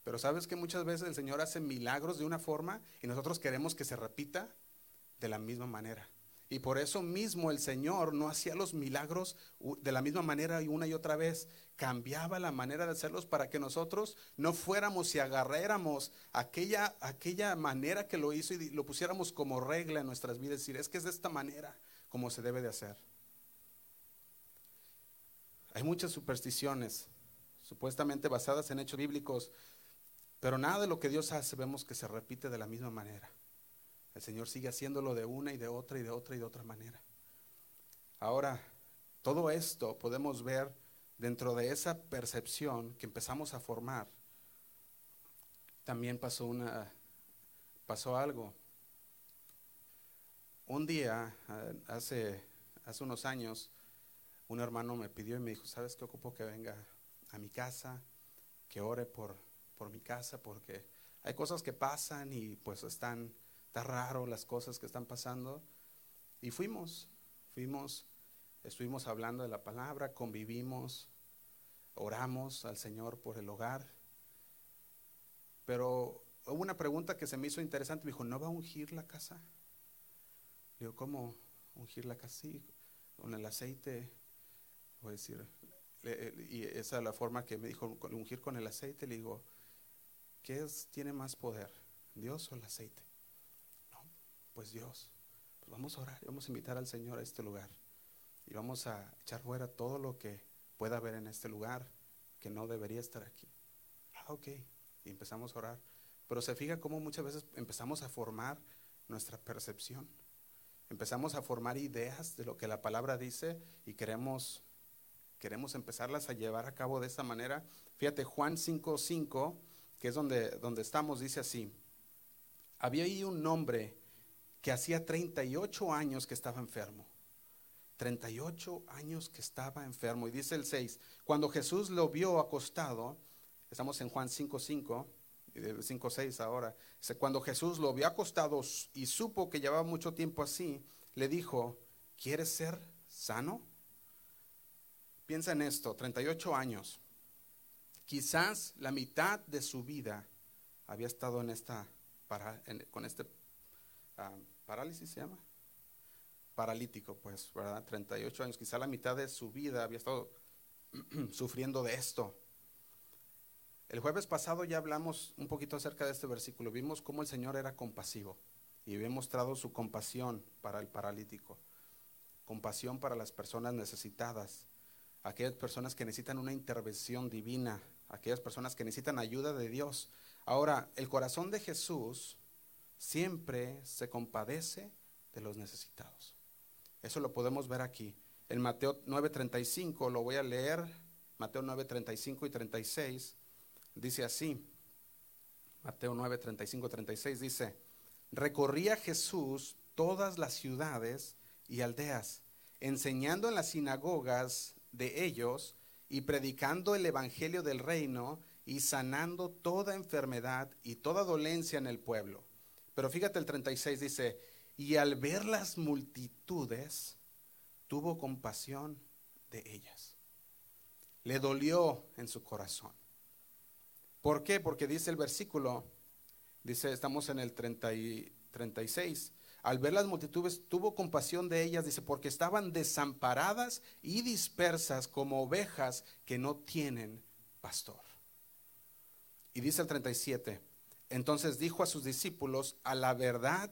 Speaker 1: Pero sabes que muchas veces el Señor hace milagros de una forma y nosotros queremos que se repita de la misma manera. Y por eso mismo el Señor no hacía los milagros de la misma manera y una y otra vez. Cambiaba la manera de hacerlos para que nosotros no fuéramos y agarráramos aquella, aquella manera que lo hizo y lo pusiéramos como regla en nuestras vidas. Es decir, es que es de esta manera como se debe de hacer. Hay muchas supersticiones, supuestamente basadas en hechos bíblicos, pero nada de lo que Dios hace vemos que se repite de la misma manera. El Señor sigue haciéndolo de una y de otra y de otra y de otra manera. Ahora, todo esto podemos ver dentro de esa percepción que empezamos a formar. También pasó una pasó algo. Un día hace hace unos años un hermano me pidió y me dijo, "¿Sabes qué ocupo que venga a mi casa, que ore por por mi casa porque hay cosas que pasan y pues están está raro las cosas que están pasando. Y fuimos, fuimos, estuvimos hablando de la palabra, convivimos, oramos al Señor por el hogar. Pero hubo una pregunta que se me hizo interesante, me dijo, ¿no va a ungir la casa? Digo, ¿cómo ungir la casa? Sí, con el aceite, voy a decir, y esa es la forma que me dijo, ungir con el aceite, le digo, ¿qué tiene más poder, Dios o el aceite? pues Dios, pues vamos a orar, vamos a invitar al Señor a este lugar y vamos a echar fuera todo lo que pueda haber en este lugar que no debería estar aquí. Ah, ok, y empezamos a orar. Pero se fija cómo muchas veces empezamos a formar nuestra percepción. Empezamos a formar ideas de lo que la palabra dice y queremos, queremos empezarlas a llevar a cabo de esa manera. Fíjate, Juan 5.5, que es donde, donde estamos, dice así. Había ahí un nombre que hacía 38 años que estaba enfermo. 38 años que estaba enfermo. Y dice el 6, cuando Jesús lo vio acostado, estamos en Juan 5.5, 5.6 ahora, dice, cuando Jesús lo vio acostado y supo que llevaba mucho tiempo así, le dijo, ¿quieres ser sano? Piensa en esto, 38 años. Quizás la mitad de su vida había estado en esta, para, con este parálisis se llama, paralítico, pues, ¿verdad? 38 años, quizá la mitad de su vida había estado sufriendo de esto. El jueves pasado ya hablamos un poquito acerca de este versículo, vimos cómo el Señor era compasivo y había mostrado su compasión para el paralítico, compasión para las personas necesitadas, aquellas personas que necesitan una intervención divina, aquellas personas que necesitan ayuda de Dios. Ahora, el corazón de Jesús siempre se compadece de los necesitados. Eso lo podemos ver aquí. En Mateo 9:35, lo voy a leer, Mateo 9:35 y 36, dice así. Mateo 9:35 36 dice, recorría Jesús todas las ciudades y aldeas, enseñando en las sinagogas de ellos y predicando el evangelio del reino y sanando toda enfermedad y toda dolencia en el pueblo. Pero fíjate el 36 dice, y al ver las multitudes, tuvo compasión de ellas. le dolió en su corazón. ¿Por qué? Porque dice el versículo, dice, estamos en el 30 y 36. Al ver las multitudes, tuvo compasión de ellas, dice, porque estaban desamparadas y dispersas como ovejas que no tienen pastor. Y dice el 37, entonces dijo a sus discípulos, a la verdad,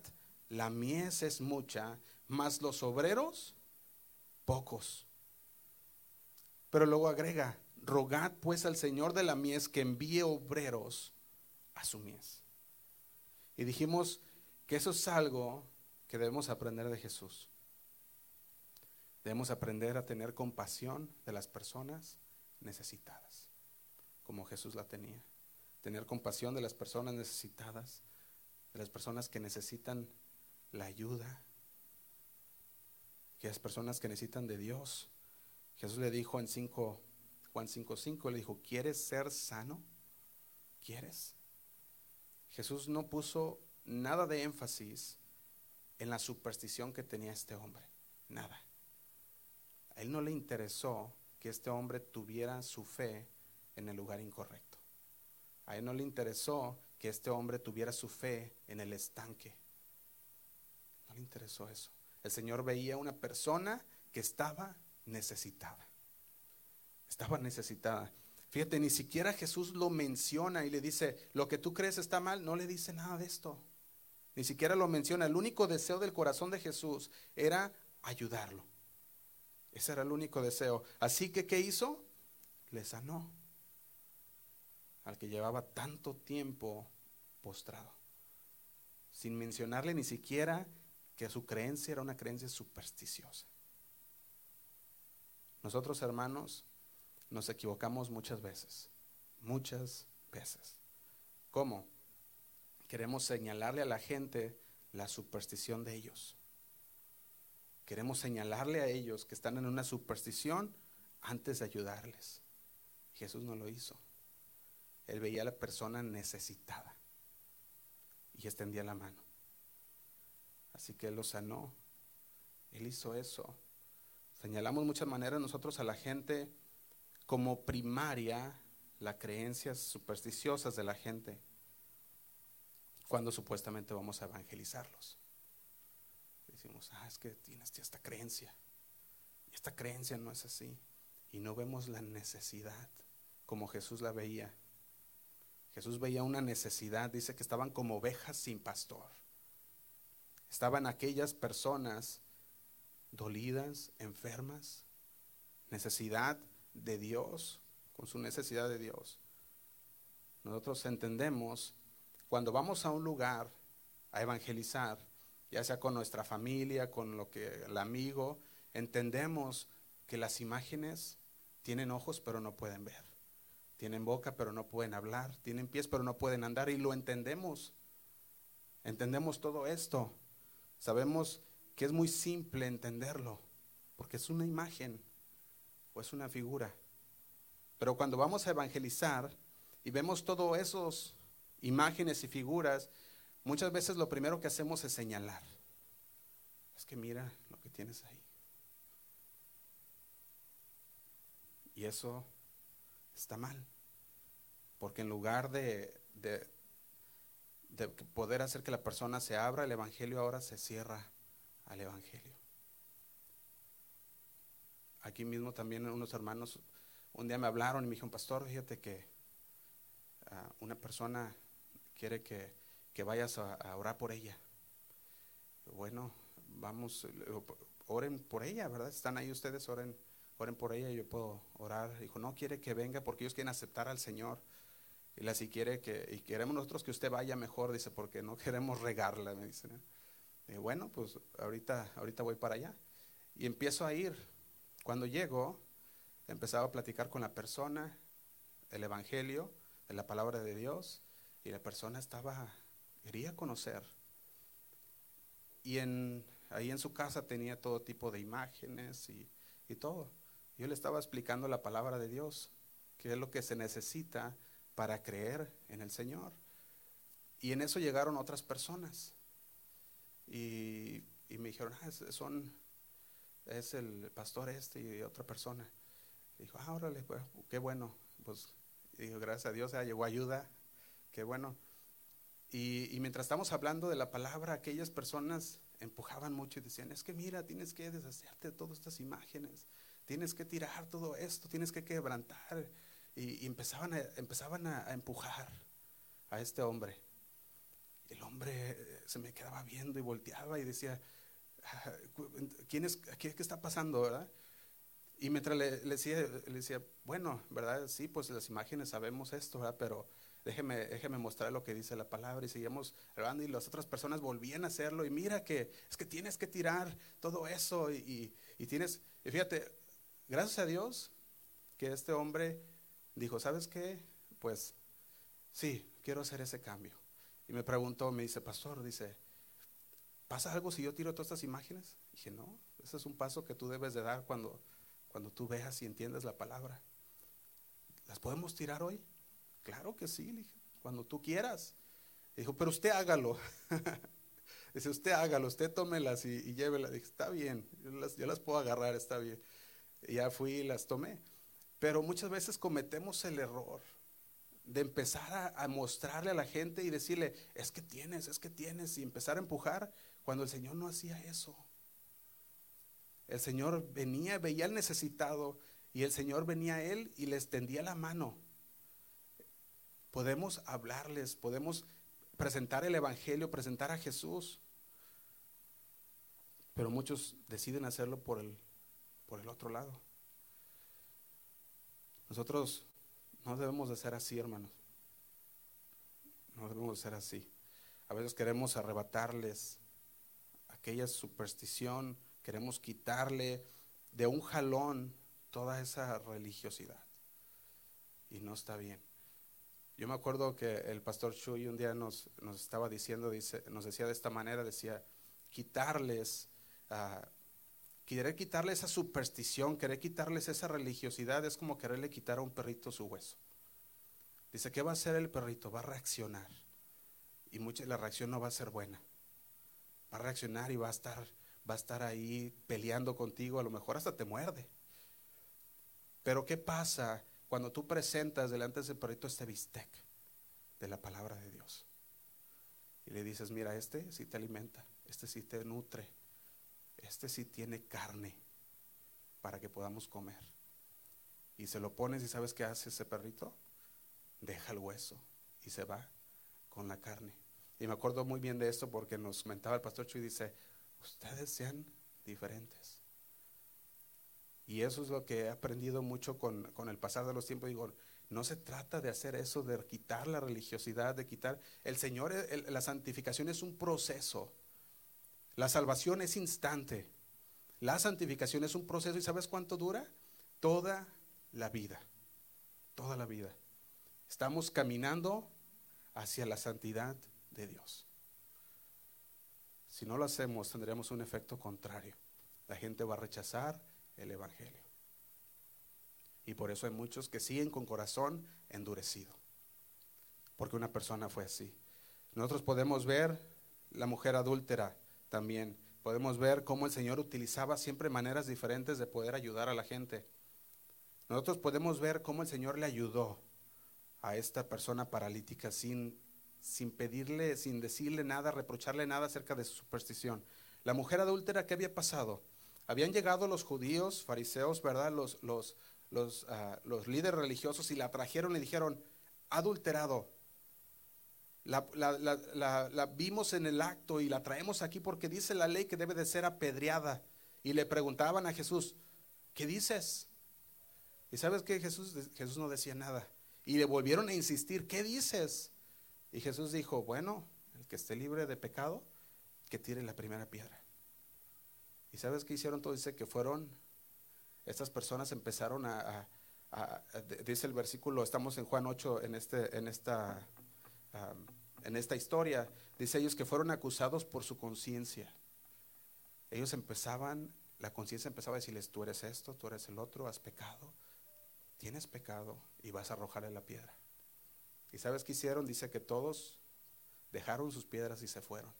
Speaker 1: la mies es mucha, mas los obreros, pocos. Pero luego agrega, rogad pues al Señor de la mies que envíe obreros a su mies. Y dijimos que eso es algo que debemos aprender de Jesús. Debemos aprender a tener compasión de las personas necesitadas, como Jesús la tenía. Tener compasión de las personas necesitadas, de las personas que necesitan la ayuda, que las personas que necesitan de Dios. Jesús le dijo en 5, Juan 5:5, le dijo, ¿quieres ser sano? ¿Quieres? Jesús no puso nada de énfasis en la superstición que tenía este hombre. Nada. A él no le interesó que este hombre tuviera su fe en el lugar incorrecto. A él no le interesó que este hombre tuviera su fe en el estanque. No le interesó eso. El Señor veía una persona que estaba necesitada. Estaba necesitada. Fíjate, ni siquiera Jesús lo menciona y le dice, lo que tú crees está mal. No le dice nada de esto. Ni siquiera lo menciona. El único deseo del corazón de Jesús era ayudarlo. Ese era el único deseo. Así que, ¿qué hizo? Le sanó al que llevaba tanto tiempo postrado. Sin mencionarle ni siquiera que su creencia era una creencia supersticiosa. Nosotros, hermanos, nos equivocamos muchas veces. Muchas veces. ¿Cómo? Queremos señalarle a la gente la superstición de ellos. Queremos señalarle a ellos que están en una superstición antes de ayudarles. Jesús no lo hizo. Él veía a la persona necesitada y extendía la mano. Así que Él lo sanó. Él hizo eso. Señalamos muchas maneras nosotros a la gente como primaria las creencias supersticiosas de la gente cuando supuestamente vamos a evangelizarlos. Decimos, ah, es que tienes esta creencia. Esta creencia no es así. Y no vemos la necesidad como Jesús la veía. Jesús veía una necesidad, dice que estaban como ovejas sin pastor. Estaban aquellas personas dolidas, enfermas, necesidad de Dios, con su necesidad de Dios. Nosotros entendemos cuando vamos a un lugar a evangelizar, ya sea con nuestra familia, con lo que el amigo, entendemos que las imágenes tienen ojos pero no pueden ver. Tienen boca pero no pueden hablar, tienen pies pero no pueden andar y lo entendemos. Entendemos todo esto. Sabemos que es muy simple entenderlo, porque es una imagen es una figura. Pero cuando vamos a evangelizar y vemos todos esos imágenes y figuras, muchas veces lo primero que hacemos es señalar. Es que mira lo que tienes ahí. Y eso está mal. Porque en lugar de, de, de, poder hacer que la persona se abra, el Evangelio ahora se cierra al Evangelio. Aquí mismo también unos hermanos un día me hablaron y me dijeron, pastor, fíjate que ah, una persona quiere que, vayas a, orar por ella. Bueno, vamos, oren por ella, ¿verdad? Están ahí ustedes, oren, oren por ella y yo puedo orar. Dijo, no quiere que venga porque ellos quieren aceptar al Señor. Y la si quiere que, y queremos nosotros que usted vaya mejor, dice, porque no queremos regarla, me dicen. bueno, pues ahorita, ahorita voy para allá. Y empiezo a ir. Cuando llego, empezaba a platicar con la persona, el Evangelio, la palabra de Dios, y la persona estaba, quería conocer. Y ahí en su casa tenía todo tipo de imágenes y, y todo. Yo le estaba explicando la palabra de Dios, que es lo que se necesita para creer en el Señor. Y en eso llegaron otras personas. Y, y me dijeron, ah, son, es el pastor este y otra persona. dijo, ah, órale, pues, qué bueno. Pues dijo, gracias a Dios, ya llegó ayuda, qué bueno. Y, y, mientras estamos hablando de la palabra, aquellas personas empujaban mucho y decían, es que mira, tienes que deshacerte de todas estas imágenes, tienes que tirar todo esto, tienes que quebrantar. Y, empezaban, a, empezaban a, empujar a este hombre. El hombre eh, se me quedaba viendo y volteaba y decía, ¿quién es, qué, qué está pasando, verdad? Y mientras le, le, decía, le decía, bueno, ¿verdad? Sí, pues las imágenes sabemos esto, ¿verdad? Pero déjeme, déjeme mostrar lo que dice la palabra. Y seguimos hablando y las otras personas volvían a hacerlo. Y mira que es que tienes que tirar todo eso. Y, y, y tienes, y fíjate, gracias a Dios que este hombre dijo, ¿sabes qué? Pues sí, quiero hacer ese cambio. Y me preguntó, me dice, pastor, dice, ¿pasa algo si yo tiro todas estas imágenes? Y dije, no, ese es un paso que tú debes de dar cuando, cuando tú veas y entiendes la palabra. ¿Las podemos tirar hoy? Claro que sí, dije, cuando tú quieras. dijo, pero usted hágalo. Dice, usted hágalo, usted tómelas y, y llévelas. Dije, está bien, yo las, yo las, puedo agarrar, está bien. Y ya fui y las tomé. Pero muchas veces cometemos el error de empezar a, mostrarle a la gente y decirle, es que tienes, es que tienes, y empezar a empujar cuando el Señor no hacía eso. El Señor venía, veía al necesitado y el Señor venía a él y le extendía la mano. Podemos hablarles, podemos presentar el Evangelio, presentar a Jesús, pero muchos deciden hacerlo por el, por el otro lado. Nosotros no debemos de ser así, hermanos. No debemos de ser así. A veces queremos arrebatarles aquella superstición, queremos quitarle de un jalón toda esa religiosidad. Y no está bien. Yo me acuerdo que el pastor Chuy un día nos, nos estaba diciendo, dice, nos decía de esta manera, decía, quitarles, uh, querer quitarle esa superstición, querer quitarles esa religiosidad, es como quererle quitar a un perrito su hueso. Dice, ¿qué va a hacer el perrito? Va a reaccionar. Y mucha, la reacción no va a ser buena. Va a reaccionar y va a estar, va a estar ahí peleando contigo, a lo mejor hasta te muerde. Pero ¿qué pasa cuando tú presentas delante de ese perrito este bistec de la palabra de Dios? Y le dices, mira, este sí te alimenta, este sí te nutre, este sí tiene carne para que podamos comer. Y se lo pones y sabes qué hace ese perrito? Deja el hueso y se va con la carne. Y me acuerdo muy bien de esto porque nos comentaba el pastor Chuy y dice, ustedes sean diferentes. Y eso es lo que he aprendido mucho con, con, el pasar de los tiempos. Digo, no se trata de hacer eso, de quitar la religiosidad, de quitar... El Señor, la santificación es un proceso. La salvación es instante. La santificación es un proceso. ¿Y sabes cuánto dura? Toda la vida. Toda la vida. Estamos caminando hacia la santidad de Dios. Si no lo hacemos, tendremos un efecto contrario. La gente va a rechazar el Evangelio. Y por eso hay muchos que siguen con corazón endurecido. Porque una persona fue así. Nosotros podemos ver la mujer adúltera también. Podemos ver cómo el Señor utilizaba siempre maneras diferentes de poder ayudar a la gente. Nosotros podemos ver cómo el Señor le ayudó a esta persona paralítica sin, sin pedirle, sin decirle nada, reprocharle nada acerca de su superstición. La mujer adúltera, ¿qué había pasado? Habían llegado los judíos, fariseos, ¿verdad? Los, los, los, uh, los líderes religiosos y la trajeron y dijeron, adulterado, la, la, la, la, vimos en el acto y la traemos aquí porque dice la ley que debe de ser apedreada. Y le preguntaban a Jesús, ¿qué dices? Y sabes que Jesús, Jesús no decía nada. Y le volvieron a insistir, ¿qué dices? Y Jesús dijo, bueno, el que esté libre de pecado, que tire la primera piedra. ¿Y sabes qué hicieron? Todo dice que fueron, estas personas empezaron a, dice el versículo, estamos en Juan 8, en, este, en esta... En esta historia, dice ellos que fueron acusados por su conciencia. Ellos empezaban, la conciencia empezaba a decirles, tú eres esto, tú eres el otro, has pecado, tienes pecado y vas a arrojarle la piedra. ¿Y sabes qué hicieron? Dice que todos dejaron sus piedras y se fueron.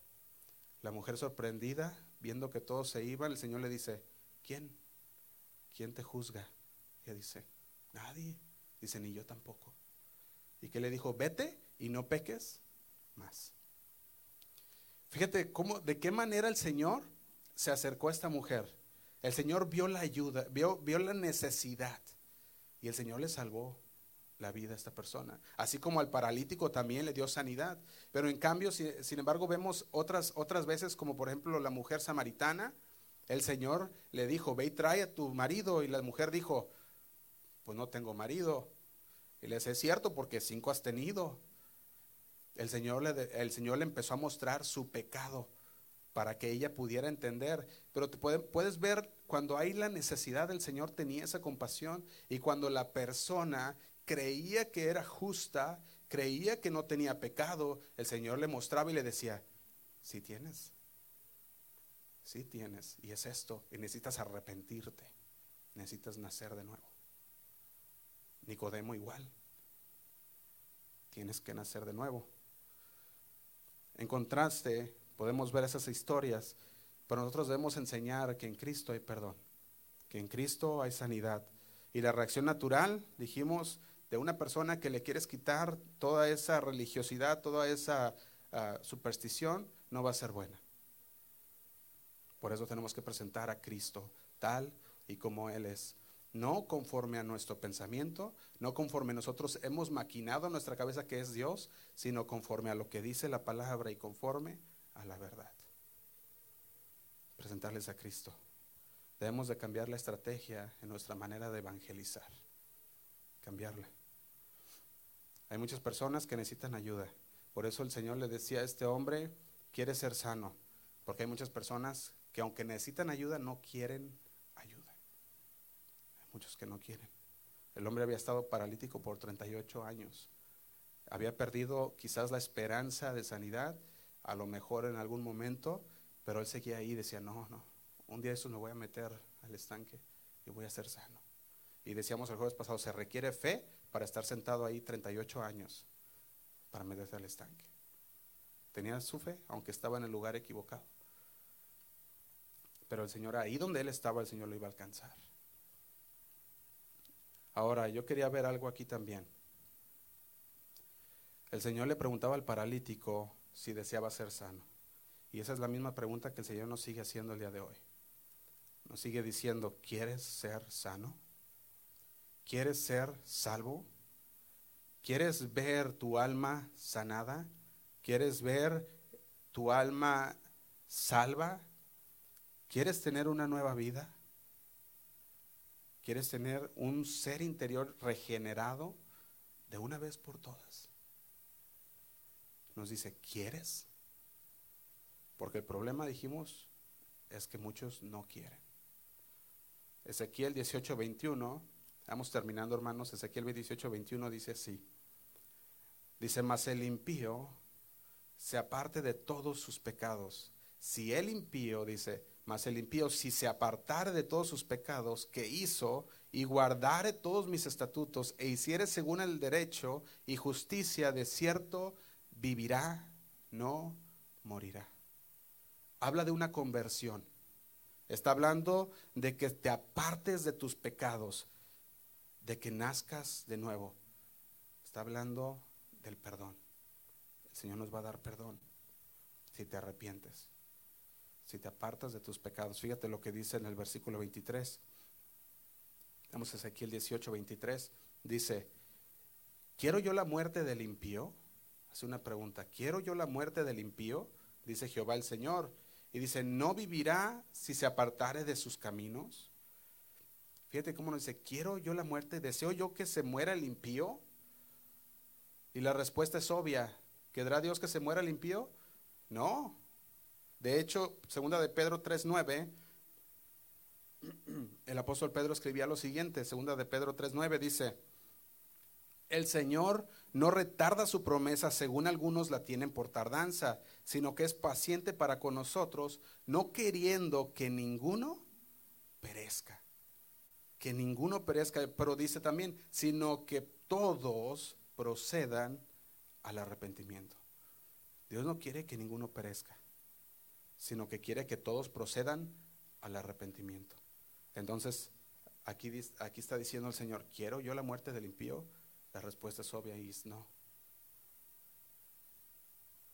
Speaker 1: La mujer sorprendida, viendo que todos se iban, el Señor le dice, ¿quién? ¿Quién te juzga? Ella dice, nadie. Dice, ni yo tampoco. ¿Y qué le dijo? Vete y no peques más. Fíjate cómo, de qué manera el Señor se acercó a esta mujer. El Señor vio la ayuda, vio, vio la necesidad y el Señor le salvó la vida a esta persona. Así como al paralítico también le dio sanidad. Pero en cambio, sin embargo, vemos otras, otras veces, como por ejemplo la mujer samaritana, el Señor le dijo, ve y trae a tu marido. Y la mujer dijo, pues no tengo marido. Y le dice, es cierto, porque cinco has tenido. El Señor, le, el Señor le empezó a mostrar su pecado para que ella pudiera entender. Pero te puedes ver cuando hay la necesidad, el Señor tenía esa compasión y cuando la persona creía que era justa, creía que no tenía pecado, el Señor le mostraba y le decía, sí tienes, sí tienes, y es esto, y necesitas arrepentirte, necesitas nacer de nuevo. Nicodemo igual, tienes que nacer de nuevo. En contraste, podemos ver esas historias, pero nosotros debemos enseñar que en Cristo hay perdón, que en Cristo hay sanidad. Y la reacción natural, dijimos, de una persona que le quieres quitar toda esa religiosidad, toda esa ah, superstición, no va a ser buena. Por eso tenemos que presentar a Cristo tal y como Él es. No conforme a nuestro pensamiento, no conforme nosotros hemos maquinado en nuestra cabeza que es Dios, sino conforme a lo que dice la palabra y conforme a la verdad. Presentarles a Cristo. Debemos de cambiar la estrategia en nuestra manera de evangelizar. Cambiarla. Hay muchas personas que necesitan ayuda. Por eso el Señor le decía a este hombre, quiere ser sano. Porque hay muchas personas que aunque necesitan ayuda, no quieren ayuda. Hay muchos que no quieren. El hombre había estado paralítico por 38 años. Había perdido quizás la esperanza de sanidad, a lo mejor en algún momento, pero él seguía ahí decía, no, no, un día eso me voy a meter al estanque y voy a ser sano. Y decíamos el jueves pasado, se requiere fe para estar sentado ahí 38 años para meterse al estanque. Tenía su fe, aunque estaba en el lugar equivocado. Pero el Señor, ahí donde Él estaba, el Señor lo iba a alcanzar. Ahora, yo quería ver algo aquí también. El Señor le preguntaba al paralítico si deseaba ser sano. Y esa es la misma pregunta que el Señor nos sigue haciendo el día de hoy. Nos sigue diciendo, ¿quieres ser sano? ¿Quieres ser salvo? ¿Quieres ver tu alma sanada? ¿Quieres ver tu alma salva? ¿Quieres tener una nueva vida? ¿Quieres tener un ser interior regenerado de una vez por todas? Nos dice, ¿quieres? Porque el problema, dijimos, es que muchos no quieren. Ezequiel 18, 21 Estamos terminando, hermanos. Ezequiel 18, 21 dice así. Dice, mas el impío se aparte de todos sus pecados. Si el impío, dice, mas el impío, si se apartare de todos sus pecados que hizo y guardare todos mis estatutos e hiciere según el derecho y justicia, de cierto vivirá, no morirá. Habla de una conversión. Está hablando de que te apartes de tus pecados de que nazcas de nuevo. Está hablando del perdón. El Señor nos va a dar perdón si te arrepientes, si te apartas de tus pecados. Fíjate lo que dice en el versículo 23. Vamos Ezequiel 18, 23. Dice, ¿quiero yo la muerte del impío? Hace una pregunta, ¿quiero yo la muerte del impío? Dice Jehová el Señor. Y dice, ¿no vivirá si se apartare de sus caminos? Fíjate cómo nos dice, ¿quiero yo la muerte? ¿Deseo yo que se muera el impío? Y la respuesta es obvia. ¿Quedará Dios que se muera el impío? No. De hecho, segunda de Pedro 3.9, el apóstol Pedro escribía lo siguiente, segunda de Pedro 3.9 dice, el Señor no retarda su promesa según algunos la tienen por tardanza, sino que es paciente para con nosotros, no queriendo que ninguno perezca que ninguno perezca, pero dice también, sino que todos procedan al arrepentimiento. Dios no quiere que ninguno perezca, sino que quiere que todos procedan al arrepentimiento. Entonces, aquí, aquí está diciendo el Señor, ¿quiero yo la muerte del impío? La respuesta es obvia y es no.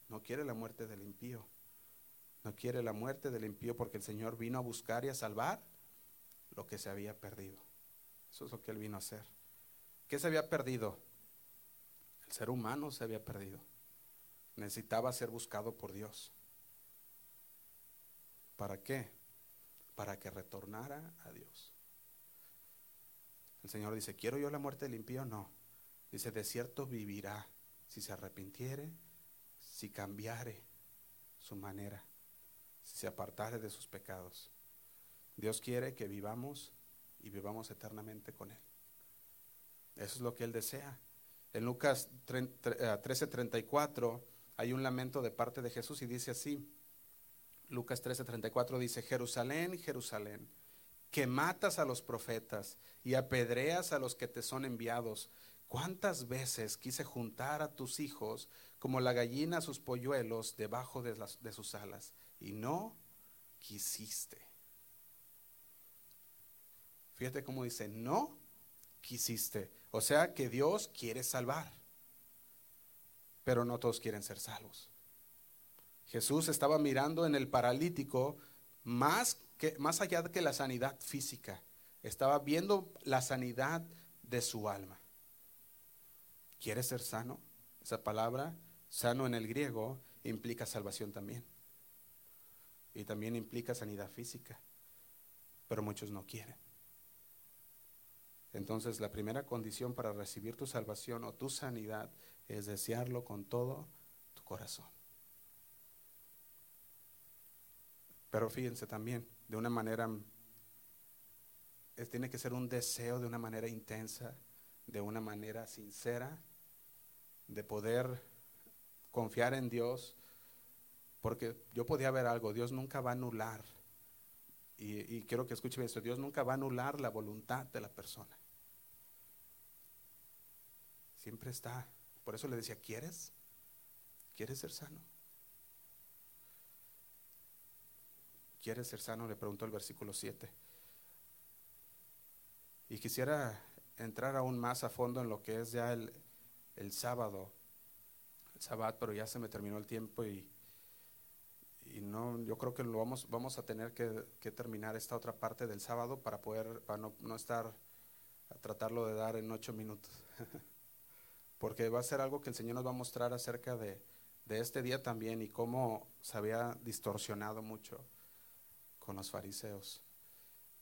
Speaker 1: No quiere la muerte del impío. No quiere la muerte del impío porque el Señor vino a buscar y a salvar lo que se había perdido. Eso es lo que Él vino a hacer. ¿Qué se había perdido? El ser humano se había perdido. Necesitaba ser buscado por Dios. ¿Para qué? Para que retornara a Dios. El Señor dice, ¿quiero yo la muerte del impío? No. Dice, de cierto vivirá si se arrepintiere, si cambiare su manera, si se apartare de sus pecados. Dios quiere que vivamos y vivamos eternamente con Él. Eso es lo que Él desea. En Lucas 13:34 eh, hay un lamento de parte de Jesús y dice así, Lucas 13:34 dice, Jerusalén, Jerusalén, que matas a los profetas y apedreas a los que te son enviados. ¿Cuántas veces quise juntar a tus hijos como la gallina a sus polluelos debajo de, de sus alas? Y no quisiste. Fíjate cómo dice, no quisiste. O sea que Dios quiere salvar, pero no todos quieren ser salvos. Jesús estaba mirando en el paralítico más, que, más allá que la sanidad física, estaba viendo la sanidad de su alma. ¿Quieres ser sano? Esa palabra, sano en el griego, implica salvación también. Y también implica sanidad física. Pero muchos no quieren. Entonces la primera condición para recibir tu salvación o tu sanidad es desearlo con todo tu corazón. Pero fíjense también, de una manera, tiene que ser un deseo de una manera intensa, de una manera sincera, de poder confiar en Dios, porque yo podía ver algo, Dios nunca va a anular, y, y quiero que escuchen esto, Dios nunca va a anular la voluntad de la persona. Siempre está. Por eso le decía, ¿quieres? ¿Quieres ser sano? ¿Quieres ser sano? Le preguntó el versículo 7. Y quisiera entrar aún más a fondo en lo que es ya el, sábado, el sábado, pero ya se me terminó el tiempo y, y no, yo creo que lo vamos, vamos a tener que, que, terminar esta otra parte del sábado para poder, para no, no estar a tratarlo de dar en ocho minutos. porque va a ser algo que el Señor nos va a mostrar acerca de, este día también y cómo se había distorsionado mucho con los fariseos.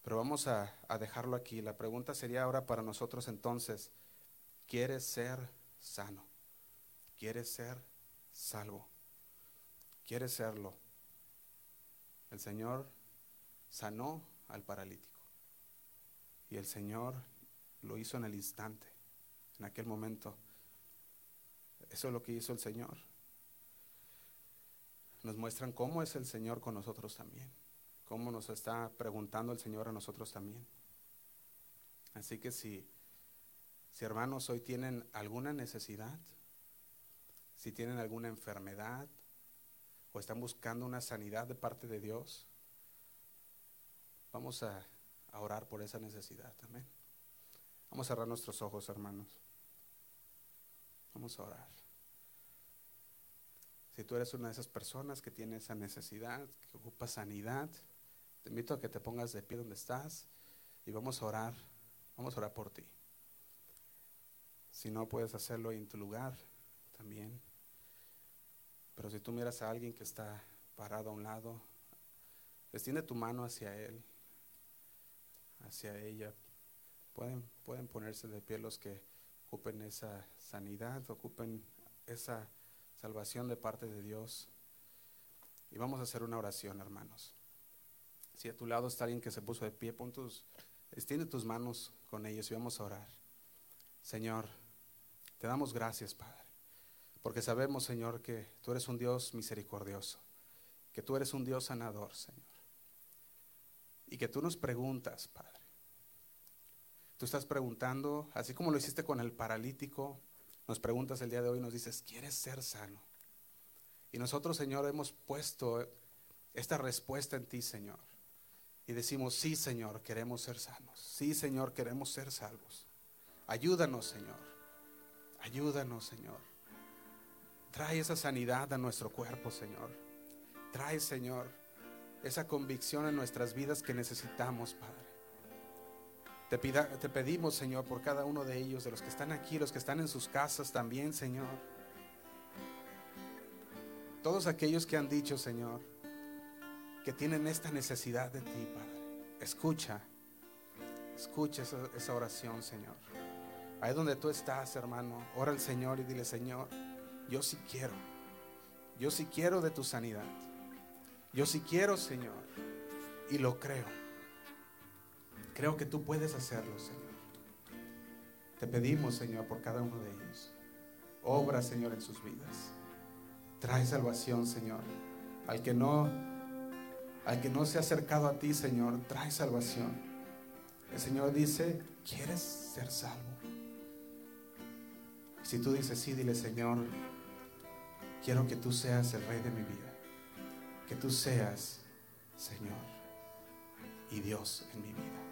Speaker 1: Pero vamos a, a, dejarlo aquí. La pregunta sería ahora para nosotros entonces, ¿quieres ser sano? ¿Quieres ser salvo? ¿Quieres serlo? El Señor sanó al paralítico y el Señor lo hizo en el instante, en aquel momento. Eso es lo que hizo el Señor. Nos muestran cómo es el Señor con nosotros también, cómo nos está preguntando el Señor a nosotros también. Así que si, si hermanos hoy tienen alguna necesidad, si tienen alguna enfermedad o están buscando una sanidad de parte de Dios, vamos a, a orar por esa necesidad. Amén. Vamos a cerrar nuestros ojos, hermanos. Vamos a orar. Si tú eres una de esas personas que tiene esa necesidad, que ocupa sanidad, te invito a que te pongas de pie donde estás y vamos a orar, vamos a orar por ti. Si no puedes hacerlo en tu lugar, también. Pero si tú miras a alguien que está parado a un lado, extiende tu mano hacia él, hacia ella. Pueden, pueden ponerse de pie los que ocupen esa sanidad, ocupen esa salvación de parte de Dios. Y vamos a hacer una oración, hermanos. Si a tu lado está alguien que se puso de pie, pon tus, extiende tus manos con ellos y vamos a orar. Señor, te damos gracias, Padre, porque sabemos, Señor, que tú eres un Dios misericordioso, que tú eres un Dios sanador, Señor. Y que tú nos preguntas, Padre. Tú estás preguntando, así como lo hiciste con el paralítico, nos preguntas el día de hoy, nos dices, ¿quieres ser sano? Y nosotros, Señor, hemos puesto esta respuesta en ti, Señor. y decimos, sí Señor, queremos ser sanos. Sí Señor, queremos ser salvos. Ayúdanos Señor. Ayúdanos Señor. Trae esa sanidad a nuestro cuerpo Señor. Trae Señor esa convicción en nuestras vidas que necesitamos Padre. Te, pedimos Señor por cada uno de ellos, de los que están aquí, los que están en sus casas también Señor. Todos aquellos que han dicho Señor, que tienen esta necesidad de ti, Padre. Escucha, escucha esa, oración, Señor. Ahí donde tú estás, hermano, ora al Señor y dile, Señor, yo sí quiero, yo sí quiero de tu sanidad. Yo sí quiero, Señor, y lo creo. Creo que tú puedes hacerlo, Señor. Te pedimos, Señor, por cada uno de ellos. Obra, Señor, en sus vidas. Trae salvación, Señor. Al que no al que no se ha acercado a ti, Señor, trae salvación. El Señor dice, ¿quieres ser salvo? si tú dices, sí, dile, Señor, quiero que tú seas el rey de mi vida. Que tú seas, Señor, y Dios en mi vida.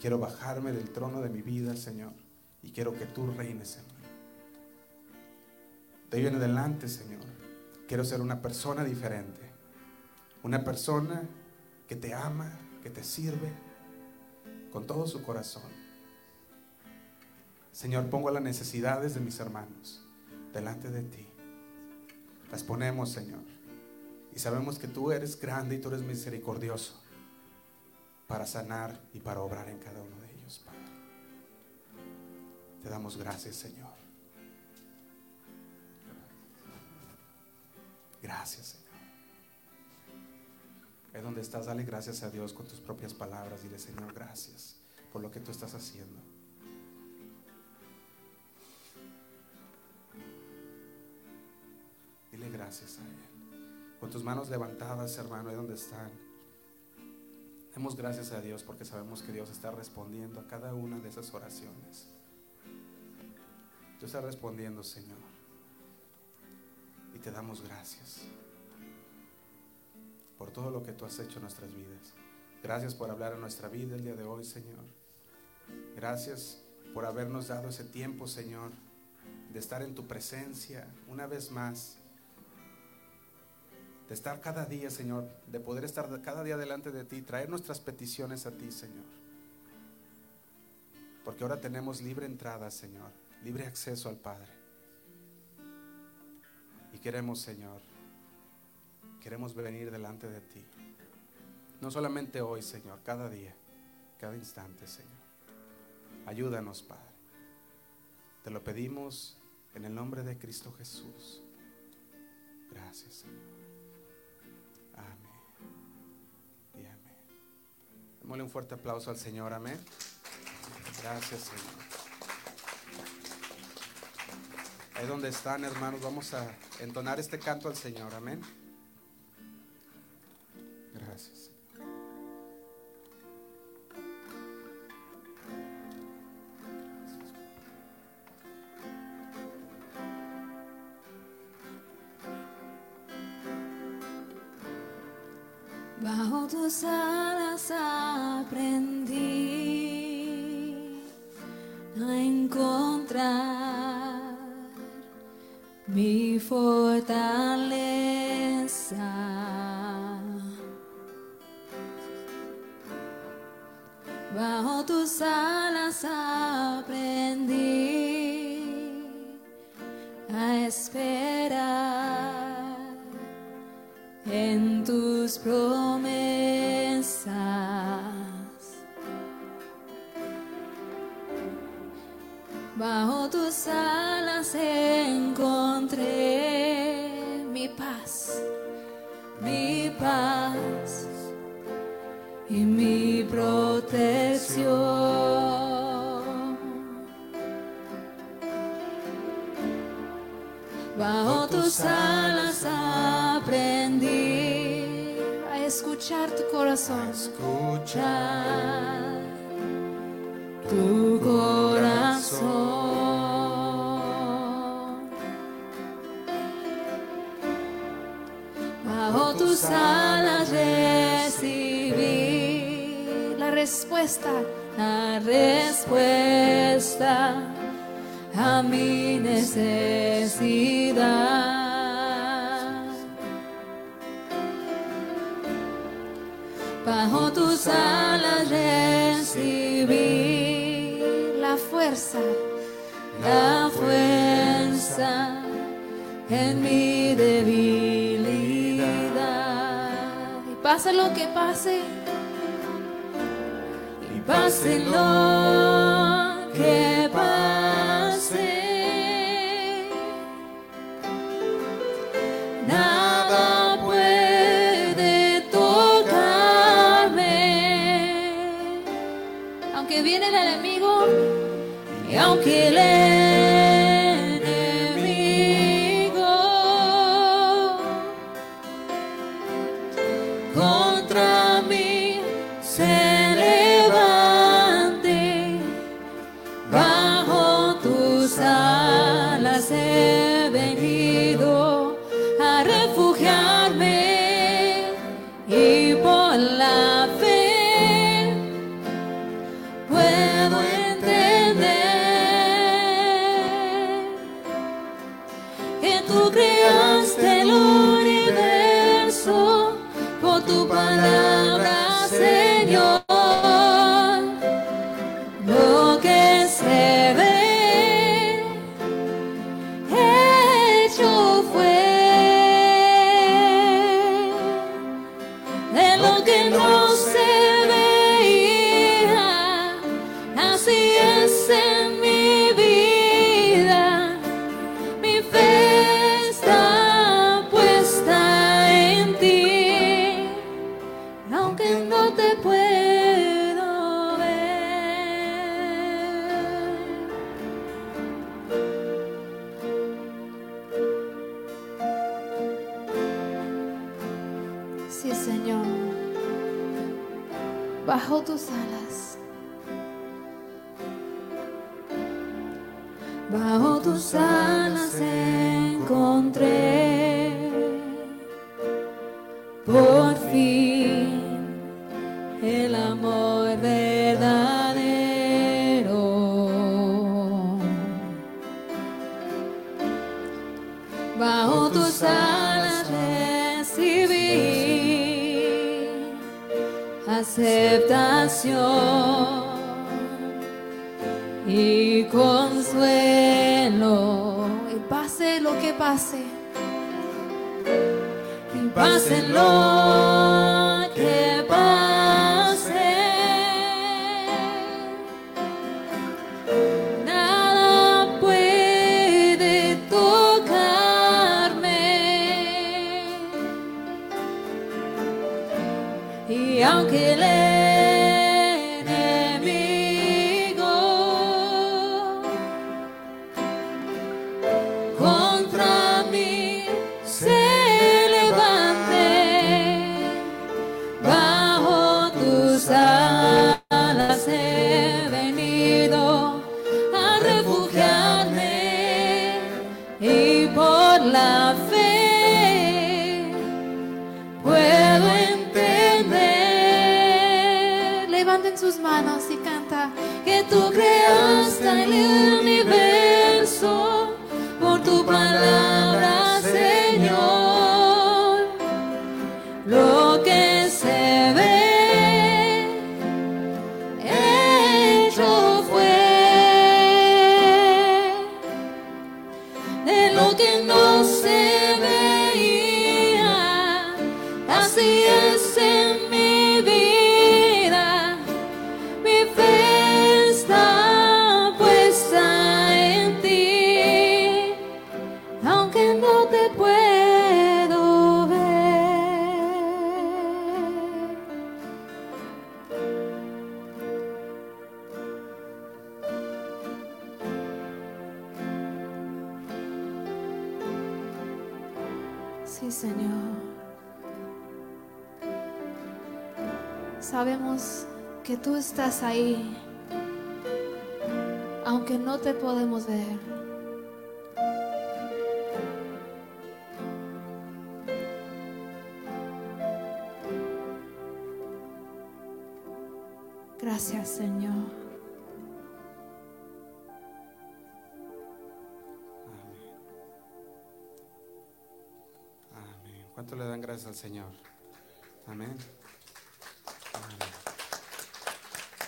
Speaker 1: Quiero bajarme del trono de mi vida, Señor, y quiero que tú reines en mí. De ahí en adelante, Señor, quiero ser una persona diferente una persona que te ama, que te sirve con todo su corazón. Señor, pongo las necesidades de mis hermanos delante de ti. Las ponemos, Señor. Y sabemos que tú eres grande y tú eres misericordioso para sanar y para obrar en cada uno de ellos, Padre. Te damos gracias, Señor. Gracias, Señor. Ahí donde estás, dale gracias a Dios con tus propias palabras. Dile, Señor, gracias por lo que tú estás haciendo. Dile gracias a Él. Con tus manos levantadas, hermano, ahí donde están. Demos gracias a Dios porque sabemos que Dios está respondiendo a cada una de esas oraciones. Tú estás respondiendo, Señor. Y te damos gracias por todo lo que tú has hecho en nuestras vidas. Gracias por hablar en nuestra vida el día de hoy, Señor. Gracias por habernos dado ese tiempo, Señor, de estar en tu presencia una vez más. De estar cada día, Señor, de poder estar cada día delante de ti, traer nuestras peticiones a ti, Señor. Porque ahora tenemos libre entrada, Señor, libre acceso al Padre. Y queremos, Señor, Queremos venir delante de ti. No solamente hoy, Señor, cada día, cada instante, Señor. Ayúdanos, Padre. Te lo pedimos en el nombre de Cristo Jesús. Gracias, Señor. Démosle un fuerte aplauso al Señor. Amén. Gracias, Señor. Ahí donde están, hermanos, vamos a entonar este canto al Señor. Amén. Gracias.
Speaker 2: Bajo tus alas aprendí a encontrar mi fortaleza. bajo tus alas aprendí a esperar en tus. Tus alas encontré mi paz, mi paz y mi protección. Bajo tus alas aprendí a escuchar tu corazón. Escuchar tu corazón. respuesta, la respuesta a mi necesidad. Bajo tus alas recibí la fuerza, la fuerza en mi debilidad. Y pase lo que pase.
Speaker 1: Barcelona. Señor? Amén.